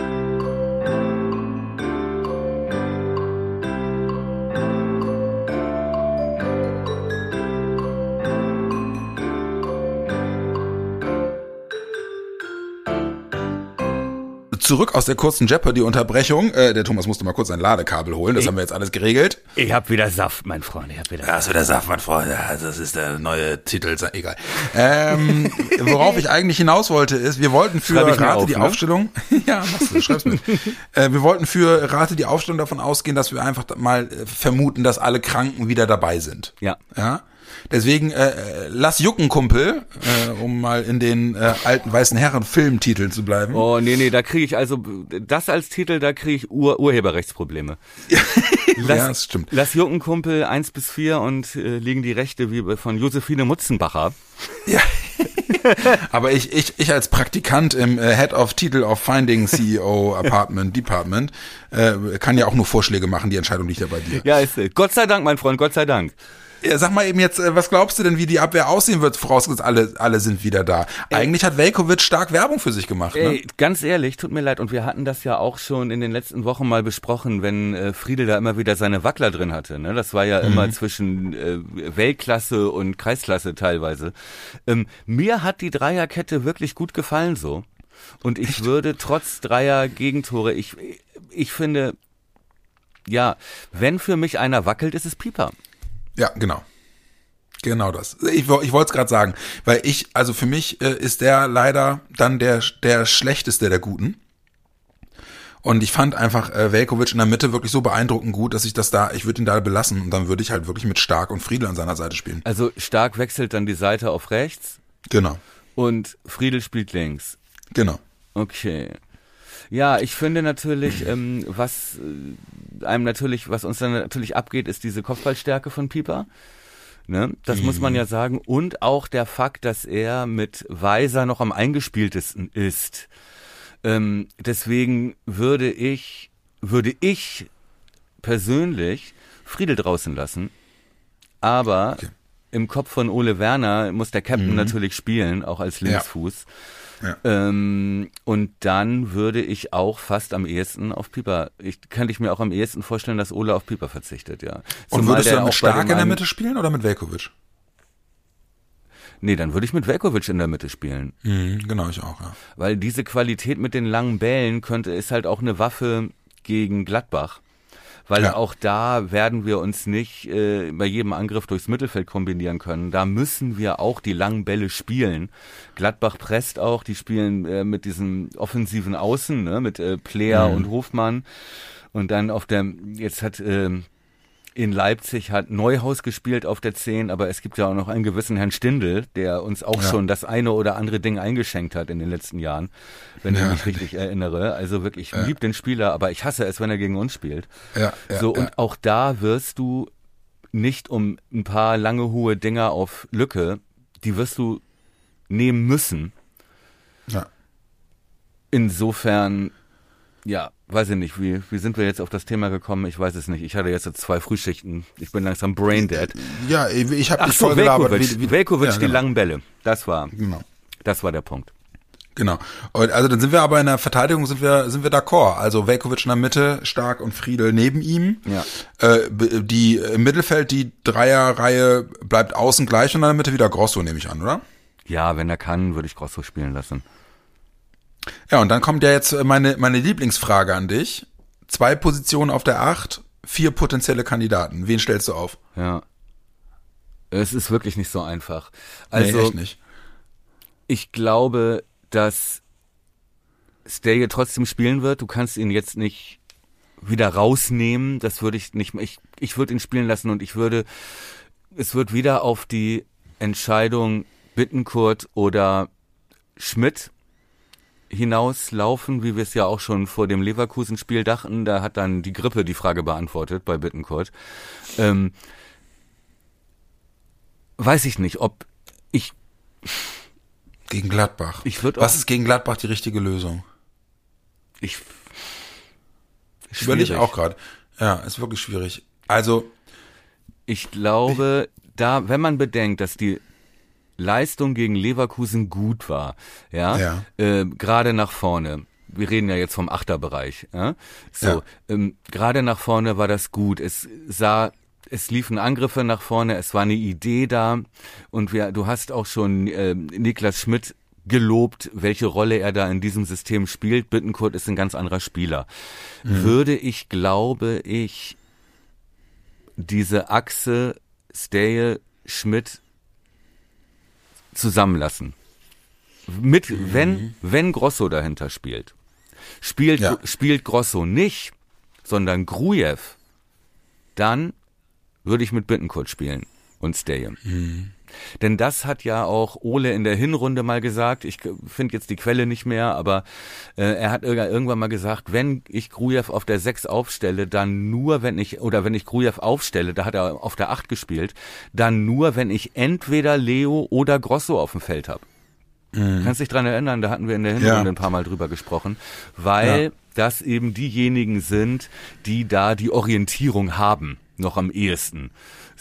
Zurück aus der kurzen Jeopardy-Unterbrechung. Äh, der Thomas musste mal kurz sein Ladekabel holen. Das haben wir jetzt alles geregelt. Ich hab wieder Saft, mein Freund. Ich hab wieder Ja, ist wieder Saft, mein Freund. Ja, das ist der neue Titel. Egal. Ähm, [laughs] worauf ich eigentlich hinaus wollte, ist, wir wollten für ich Rate auf, die ne? Aufstellung. [laughs] ja, machst du, schreib's mit. [laughs] äh, wir wollten für Rate die Aufstellung davon ausgehen, dass wir einfach mal äh, vermuten, dass alle Kranken wieder dabei sind. Ja. Ja. Deswegen äh, lass jucken, Kumpel, äh, um mal in den äh, alten weißen Herren Filmtiteln zu bleiben. Oh, nee, nee, da kriege ich also, das als Titel, da kriege ich Ur Urheberrechtsprobleme. [laughs] Lass, ja, das stimmt. Lass Juckenkumpel 1 bis 4 und äh, liegen die Rechte wie von Josephine Mutzenbacher. Ja. [laughs] Aber ich, ich, ich als Praktikant im äh, Head of Titel of Finding CEO Apartment [laughs] Department äh, kann ja auch nur Vorschläge machen. Die Entscheidung liegt ja bei dir. Ja, ist, äh, Gott sei Dank, mein Freund, Gott sei Dank. Ja, sag mal eben jetzt, äh, was glaubst du denn, wie die Abwehr aussehen wird, vorausgesetzt alle, alle sind wieder da? Eigentlich hat Velkovic stark Werbung für sich gemacht. Ne? Ey, ganz ehrlich, tut mir leid. Und wir hatten das ja auch schon in den letzten Wochen mal besprochen, wenn äh, Friedel da immer wieder seine Wackler drin hatte. Ne? Das war ja immer zwischen äh, Weltklasse und Kreisklasse teilweise. Ähm, mir hat die Dreierkette wirklich gut gefallen so. Und ich würde trotz Dreier Gegentore, ich, ich finde, ja, wenn für mich einer wackelt, ist es Pieper. Ja, genau. Genau das. Ich, ich wollte es gerade sagen, weil ich, also für mich äh, ist der leider dann der, der schlechteste der Guten. Und ich fand einfach äh, Velkovic in der Mitte wirklich so beeindruckend gut, dass ich das da, ich würde ihn da belassen und dann würde ich halt wirklich mit Stark und Friedel an seiner Seite spielen. Also Stark wechselt dann die Seite auf rechts Genau, und Friedel spielt links. genau. Okay. Ja, ich finde natürlich, ähm, was äh, einem natürlich, was uns dann natürlich abgeht, ist diese Kopfballstärke von Pieper. Ne? Das muss man ja sagen. Und auch der Fakt, dass er mit Weiser noch am eingespieltesten ist. Ähm, deswegen würde ich, würde ich persönlich Friedel draußen lassen. Aber Okay. im Kopf von Ole Werner muss der Captain natürlich spielen, auch als Linksfuß. Ja. Ähm, und dann würde ich auch fast am ehesten auf Pieper, ich könnte ich mir auch am ehesten vorstellen, dass Ole auf Pieper verzichtet, ja. Und Zumal würdest du dann mit Stark in der Mitte spielen oder mit Velkovic? Nee, dann würde ich mit Velkovic in der Mitte spielen. Mhm, genau, ich auch, ja. Weil diese Qualität mit den langen Bällen könnte, ist halt auch eine Waffe gegen Gladbach. Weil Ja. auch da werden wir uns nicht äh, bei jedem Angriff durchs Mittelfeld kombinieren können. Da müssen wir auch die langen Bälle spielen. Gladbach presst auch, die spielen äh, mit diesen offensiven Außen, ne, mit äh, Player und Hofmann. Und dann auf der, jetzt hat ähm, in Leipzig hat Neuhaus gespielt auf der 10, aber es gibt ja auch noch einen gewissen Herrn Stindl, der uns auch Ja. schon das eine oder andere Ding eingeschenkt hat in den letzten Jahren, wenn Ja. ich mich richtig erinnere. Also wirklich, ich lieb den Spieler, aber ich hasse es, wenn er gegen uns spielt. Ja, ja, so, ja. und auch da wirst du nicht um ein paar lange, hohe Dinger auf Lücke, die wirst du nehmen müssen. ja. Insofern, ja, weiß ich nicht, wie, wie sind wir jetzt auf das Thema gekommen? Ich weiß es nicht. Ich hatte jetzt zwei Frühschichten. Ich bin langsam brain dead. Ja, ich habe dich so, voll gelabert. Velkovic, wie- wie- Velkovic ja, die genau. langen Bälle. Das war, Genau. das war der Punkt. Genau. Und also dann sind wir aber in der Verteidigung sind wir sind wir d'accord. Also Velkovic in der Mitte, Stark und Friedel neben ihm. Ja. Äh, die im Mittelfeld die Dreierreihe bleibt außen gleich und in der Mitte wieder Grosso nehme ich an, oder? Ja, wenn er kann, würde ich Grosso spielen lassen. Ja, und dann kommt ja jetzt äh, meine meine Lieblingsfrage an dich. Zwei Positionen auf der Acht, vier potenzielle Kandidaten. Wen stellst du auf? Ja. Es ist wirklich nicht so einfach. Also, Also, nee, echt nicht. ich glaube, dass Stelje trotzdem spielen wird. Du kannst ihn jetzt nicht wieder rausnehmen. Das würde ich nicht, ich, ich würde ihn spielen lassen und ich würde, es wird wieder auf die Entscheidung Bittenkurt oder Schmidt hinauslaufen, wie wir es ja auch schon vor dem Leverkusen-Spiel dachten. Da hat dann die Grippe die Frage beantwortet bei Bittenkurt. Ähm, weiß ich nicht, ob ich Gegen Gladbach. Ich würd Was auch- ist gegen Gladbach die richtige Lösung? Ich Überlege ich schwierig. auch gerade. Ja, ist wirklich schwierig. Also, Ich glaube, da, wenn man bedenkt, dass die Leistung gegen Leverkusen gut war, ja, Ja. Äh, gerade nach vorne. Wir reden ja jetzt vom Achterbereich. Ja? So, Ja. ähm, gerade nach vorne war das gut. Es sah, es liefen Angriffe nach vorne. Es war eine Idee da und wir, du hast auch schon äh, Niklas Schmidt gelobt, welche Rolle er da in diesem System spielt. Bittenkurt ist ein ganz anderer Spieler. Mhm. Würde ich, glaube ich, diese Achse Stay Schmidt zusammenlassen. Mit, mhm. wenn, wenn Grosso dahinter spielt. Spielt, ja. spielt Grosso nicht, sondern Grujew, dann würde ich mit Bittenkurt spielen und Stay. Mhm. Denn das hat ja auch Ole in der Hinrunde mal gesagt. Ich finde jetzt die Quelle nicht mehr, aber äh, er hat irgendwann mal gesagt, wenn ich Grujew auf der 6 aufstelle, dann nur, wenn ich, oder wenn ich Grujew aufstelle, da hat er auf der 8 gespielt, dann nur, wenn ich entweder Leo oder Grosso auf dem Feld habe. Mhm. Kannst dich dran erinnern, da hatten wir in der Hinrunde ja. ein paar Mal drüber gesprochen, weil ja. das eben diejenigen sind, die da die Orientierung haben, noch am ehesten.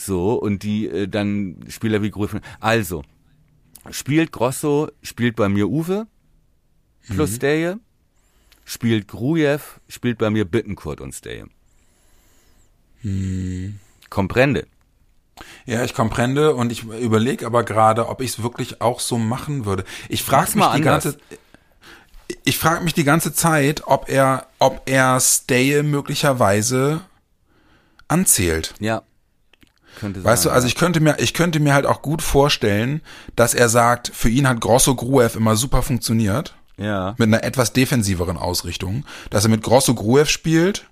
So, und die äh, dann Spieler wie Grüffen. Also, spielt Grosso, spielt bei mir Uwe plus mhm. Steje, spielt Grujew, spielt bei mir Bittenkurt und Steje. Mhm. Comprende. Ja, ich komprende und ich überlege aber gerade, ob ich es wirklich auch so machen würde. Ich frage mich die ganze ich frage mich die ganze Zeit, ob er ob er Stay möglicherweise anzählt. Ja. Könnte weißt sein, du, also ich könnte mir, ich könnte mir halt auch gut vorstellen, dass er sagt, für ihn hat Grosso Gruev immer super funktioniert. Ja. Mit einer etwas defensiveren Ausrichtung, dass er mit Grosso Gruev spielt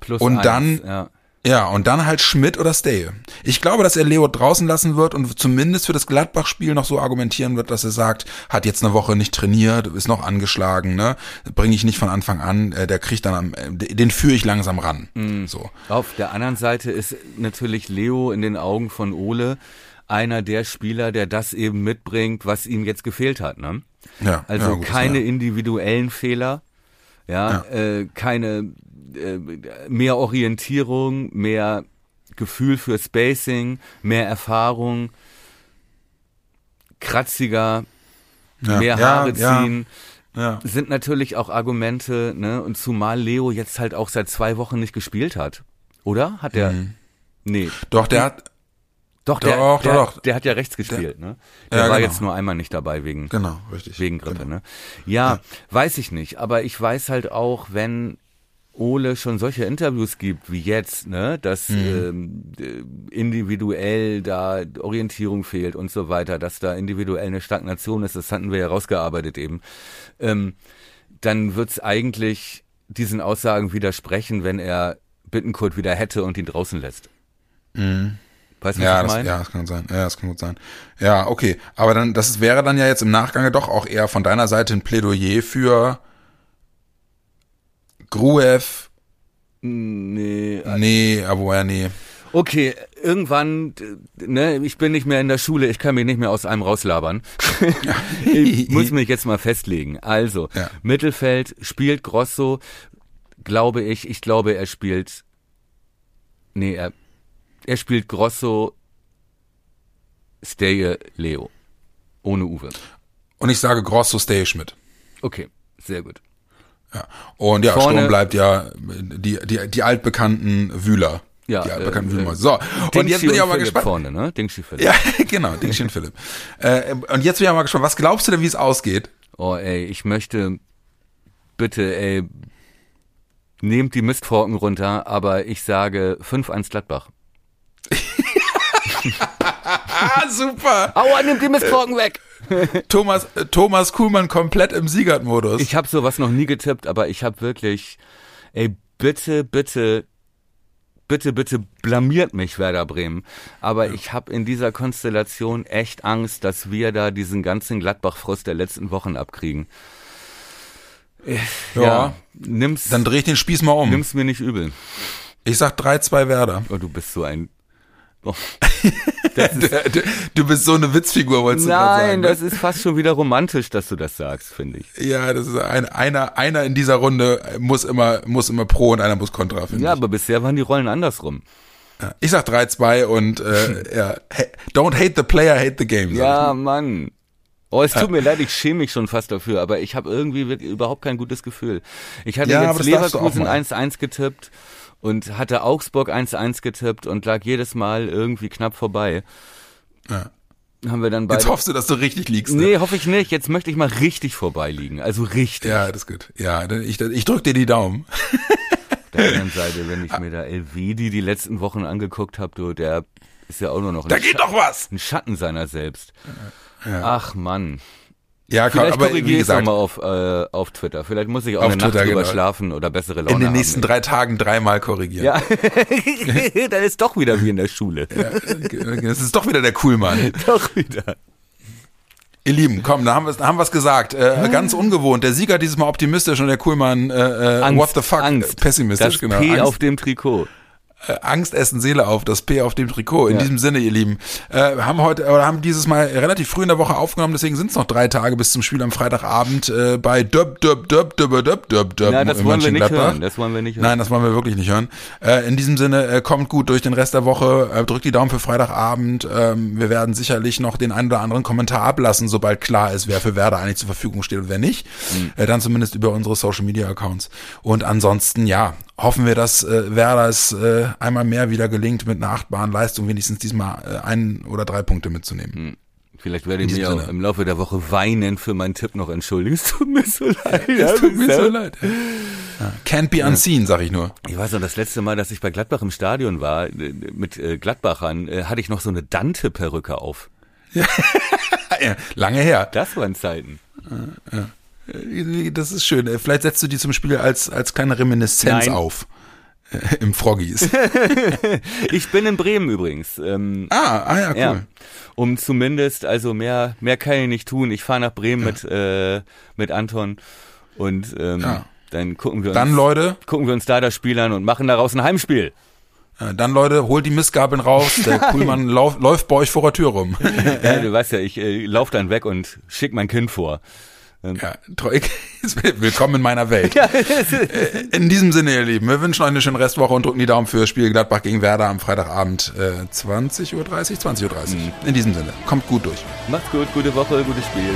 Plus und eins, dann ja. Ja, und dann halt Schmidt oder Stay. Ich glaube, dass er Leo draußen lassen wird und zumindest für das Gladbach-Spiel noch so argumentieren wird, dass er sagt, hat jetzt eine Woche nicht trainiert, ist noch angeschlagen, ne? Bringe ich nicht von Anfang an, äh, der kriegt dann am, äh, den führe ich langsam ran. Mhm. So. Auf der anderen Seite ist natürlich Leo in den Augen von Ole einer der Spieler, der das eben mitbringt, was ihm jetzt gefehlt hat, ne? Ja, also ja, gut, keine ja. individuellen Fehler, ja, ja. Äh, keine äh, mehr Orientierung, mehr Gefühl für Spacing, mehr Erfahrung, kratziger, ja, mehr Haare ziehen. Ja, sind natürlich auch Argumente, ne? Und zumal Leo jetzt halt auch seit zwei Wochen nicht gespielt hat. Oder? Hat er? Mhm. Nee. Doch, der hat. Doch, der, doch, der, doch. der hat ja rechts gespielt, der, ne? Der ja, war genau. jetzt nur einmal nicht dabei wegen, genau, richtig. wegen Grippe, genau. ne? Ja, ja, weiß ich nicht. Aber ich weiß halt auch, wenn Ole schon solche Interviews gibt wie jetzt, ne, dass mhm. ähm, individuell da Orientierung fehlt und so weiter, dass da individuell eine Stagnation ist, das hatten wir ja rausgearbeitet eben, ähm, dann wird's eigentlich diesen Aussagen widersprechen, wenn er Bittenkurt wieder hätte und ihn draußen lässt. Mhm. Weißt du, ja, was ich das, meine? ja, das kann gut sein. Ja, das kann gut sein. Ja, okay. Aber dann, das wäre dann ja jetzt im Nachgang doch auch eher von deiner Seite ein Plädoyer für Gruev. Nee. Nee, aber ja, nee. Okay, irgendwann, ne, ich bin nicht mehr in der Schule, ich kann mich nicht mehr aus einem rauslabern. [laughs] ich muss mich jetzt mal festlegen. Also, ja. Mittelfeld spielt Grosso, glaube ich, ich glaube, er spielt, nee, er, er spielt Grosso, Steje, Leo. Ohne Uwe. Und ich sage Grosso, Steje, Schmidt. Okay, sehr gut. Ja. Und ja, Vorne, Sturm bleibt ja die, die, die altbekannten Wühler. Ja, die altbekannten äh, Wühler. So, Dingschi und jetzt bin ich Philipp gespannt. Vorne, ne? Dingschi Philipp. Ja, [laughs] genau, Dingschi und [laughs] Philipp. Äh, und jetzt bin ich auch mal gespannt, was glaubst du denn, wie es ausgeht? Oh, ey, ich möchte bitte, ey, nehmt die Mistforken runter, aber ich sage 5-1 Gladbach. [laughs] Super. Aua, nimmt die Mistforken weg. [laughs] Thomas, Thomas Kuhlmann komplett im Siegermodus. Ich habe sowas noch nie getippt, aber ich habe wirklich, ey, bitte, bitte, bitte, bitte blamiert mich Werder Bremen. Aber ja. ich habe in dieser Konstellation echt Angst, dass wir da diesen ganzen Gladbach-Frust der letzten Wochen abkriegen. Ja, ja, nimm's. Dann dreh ich den Spieß mal um. Nimm's mir nicht übel. Ich sag 3-2 Werder. Oh, du bist so ein Oh. [laughs] [laughs] du, du, bist so eine Witzfigur, wolltest du sagen. Nein, ne? das ist fast schon wieder romantisch, dass du das sagst, finde ich. Ja, das ist ein, einer, einer in dieser Runde muss immer, muss immer pro und einer muss kontra, finde Ja, ich. aber bisher waren die Rollen andersrum. Ja, ich sag 3-2 und äh, [laughs] ja, don't hate the player, hate the game. Ja, Mann. Oh, es tut ja. mir leid, ich schäme mich schon fast dafür, aber ich habe irgendwie überhaupt kein gutes Gefühl. Ich hatte ja, jetzt Leverkusen 1-1 getippt und hatte Augsburg 1-1 getippt und lag jedes Mal irgendwie knapp vorbei. Ja. Haben wir dann beide. Jetzt hoffst du, dass du richtig liegst. Ne? Nee, hoffe ich nicht. Jetzt möchte ich mal richtig vorbeiliegen. Also richtig. Ja, das ist gut. Ja, ich, ich drück dir die Daumen. der anderen [laughs] Seite, wenn ich mir da Elvedi die letzten Wochen angeguckt habe, du, der ist ja auch nur noch da geht doch was! ein Schatten seiner selbst. Ja. Ach Mann. Ja, Vielleicht aber korrigiere ich es mal auf, äh, auf Twitter. Vielleicht muss ich auch eine Twitter, Nacht drüber genau. schlafen oder bessere Laune In den nächsten haben. drei Tagen dreimal korrigieren. Ja, [laughs] dann ist doch wieder wie in der Schule. Ja, das ist doch wieder der Coolmann. [laughs] doch wieder. Ihr Lieben, komm, da haben wir haben wir's gesagt. Äh, ganz ungewohnt. Der Sieger dieses Mal optimistisch und der Coolmann äh, äh, Angst, what the fuck Angst. pessimistisch. Das genau. P Angst. auf dem Trikot. Äh, Angst essen Seele auf, das P auf dem Trikot. In ja. diesem Sinne, ihr Lieben, äh, haben heute oder haben dieses Mal relativ früh in der Woche aufgenommen, deswegen sind es noch drei Tage bis zum Spiel am Freitagabend äh, bei Döb, Döb, Döb, Döb, Döb, Döb, Döb. Ja, das wollen wir nicht hören. Das wollen wir nicht hören. Nein, das wollen wir wirklich nicht hören. Äh, in diesem Sinne, äh, kommt gut durch den Rest der Woche, äh, drückt die Daumen für Freitagabend. Ähm, wir werden sicherlich noch den einen oder anderen Kommentar ablassen, sobald klar ist, wer für Werder eigentlich zur Verfügung steht und wer nicht. Mhm. Äh, dann zumindest über unsere Social Media Accounts. Und ansonsten, ja, hoffen wir, dass äh, Werder es äh, einmal mehr wieder gelingt, mit einer achtbaren Leistung wenigstens diesmal äh, ein oder drei Punkte mitzunehmen. Hm. Vielleicht werde ich mich auch im Laufe der Woche weinen für meinen Tipp noch entschuldigen. [laughs] Es tut mir so leid. [laughs] Ja, es tut mir so leid. Ja. Can't be unseen, sag ich nur. Ich weiß noch, das letzte Mal, dass ich bei Gladbach im Stadion war, äh, mit äh, Gladbachern, äh, hatte ich noch so eine Dante-Perücke auf. [laughs] Ja. Lange her. Das waren Zeiten. Ja. Das ist schön. Vielleicht setzt du die zum Spiel als, als kleine Reminiszenz Nein. auf. Äh, Im Froggies. [laughs] ich bin in Bremen übrigens. Ähm, ah, ah ja, cool. Ja, um zumindest, also mehr, mehr kann ich nicht tun. Ich fahre nach Bremen ja. mit, äh, mit Anton und ähm, ja. dann gucken wir uns, dann, Leute, gucken wir uns da das Spiel an und machen daraus ein Heimspiel. Dann Leute, holt die Mistgabeln raus, der [laughs] Kuhlmann lauf, läuft bei euch vor der Tür rum. ja, du weißt ja, ich äh, lauf dann weg und schick mein Kind vor. Ja, [laughs] willkommen in meiner Welt. [laughs] Äh, in diesem Sinne, ihr Lieben, wir wünschen euch eine schöne Restwoche und drücken die Daumen für Spiel Gladbach gegen Werder am Freitagabend äh, 20.30 Uhr, 20.30 Uhr. Mhm. In diesem Sinne, kommt gut durch. Macht's gut, gute Woche, gutes Spiel.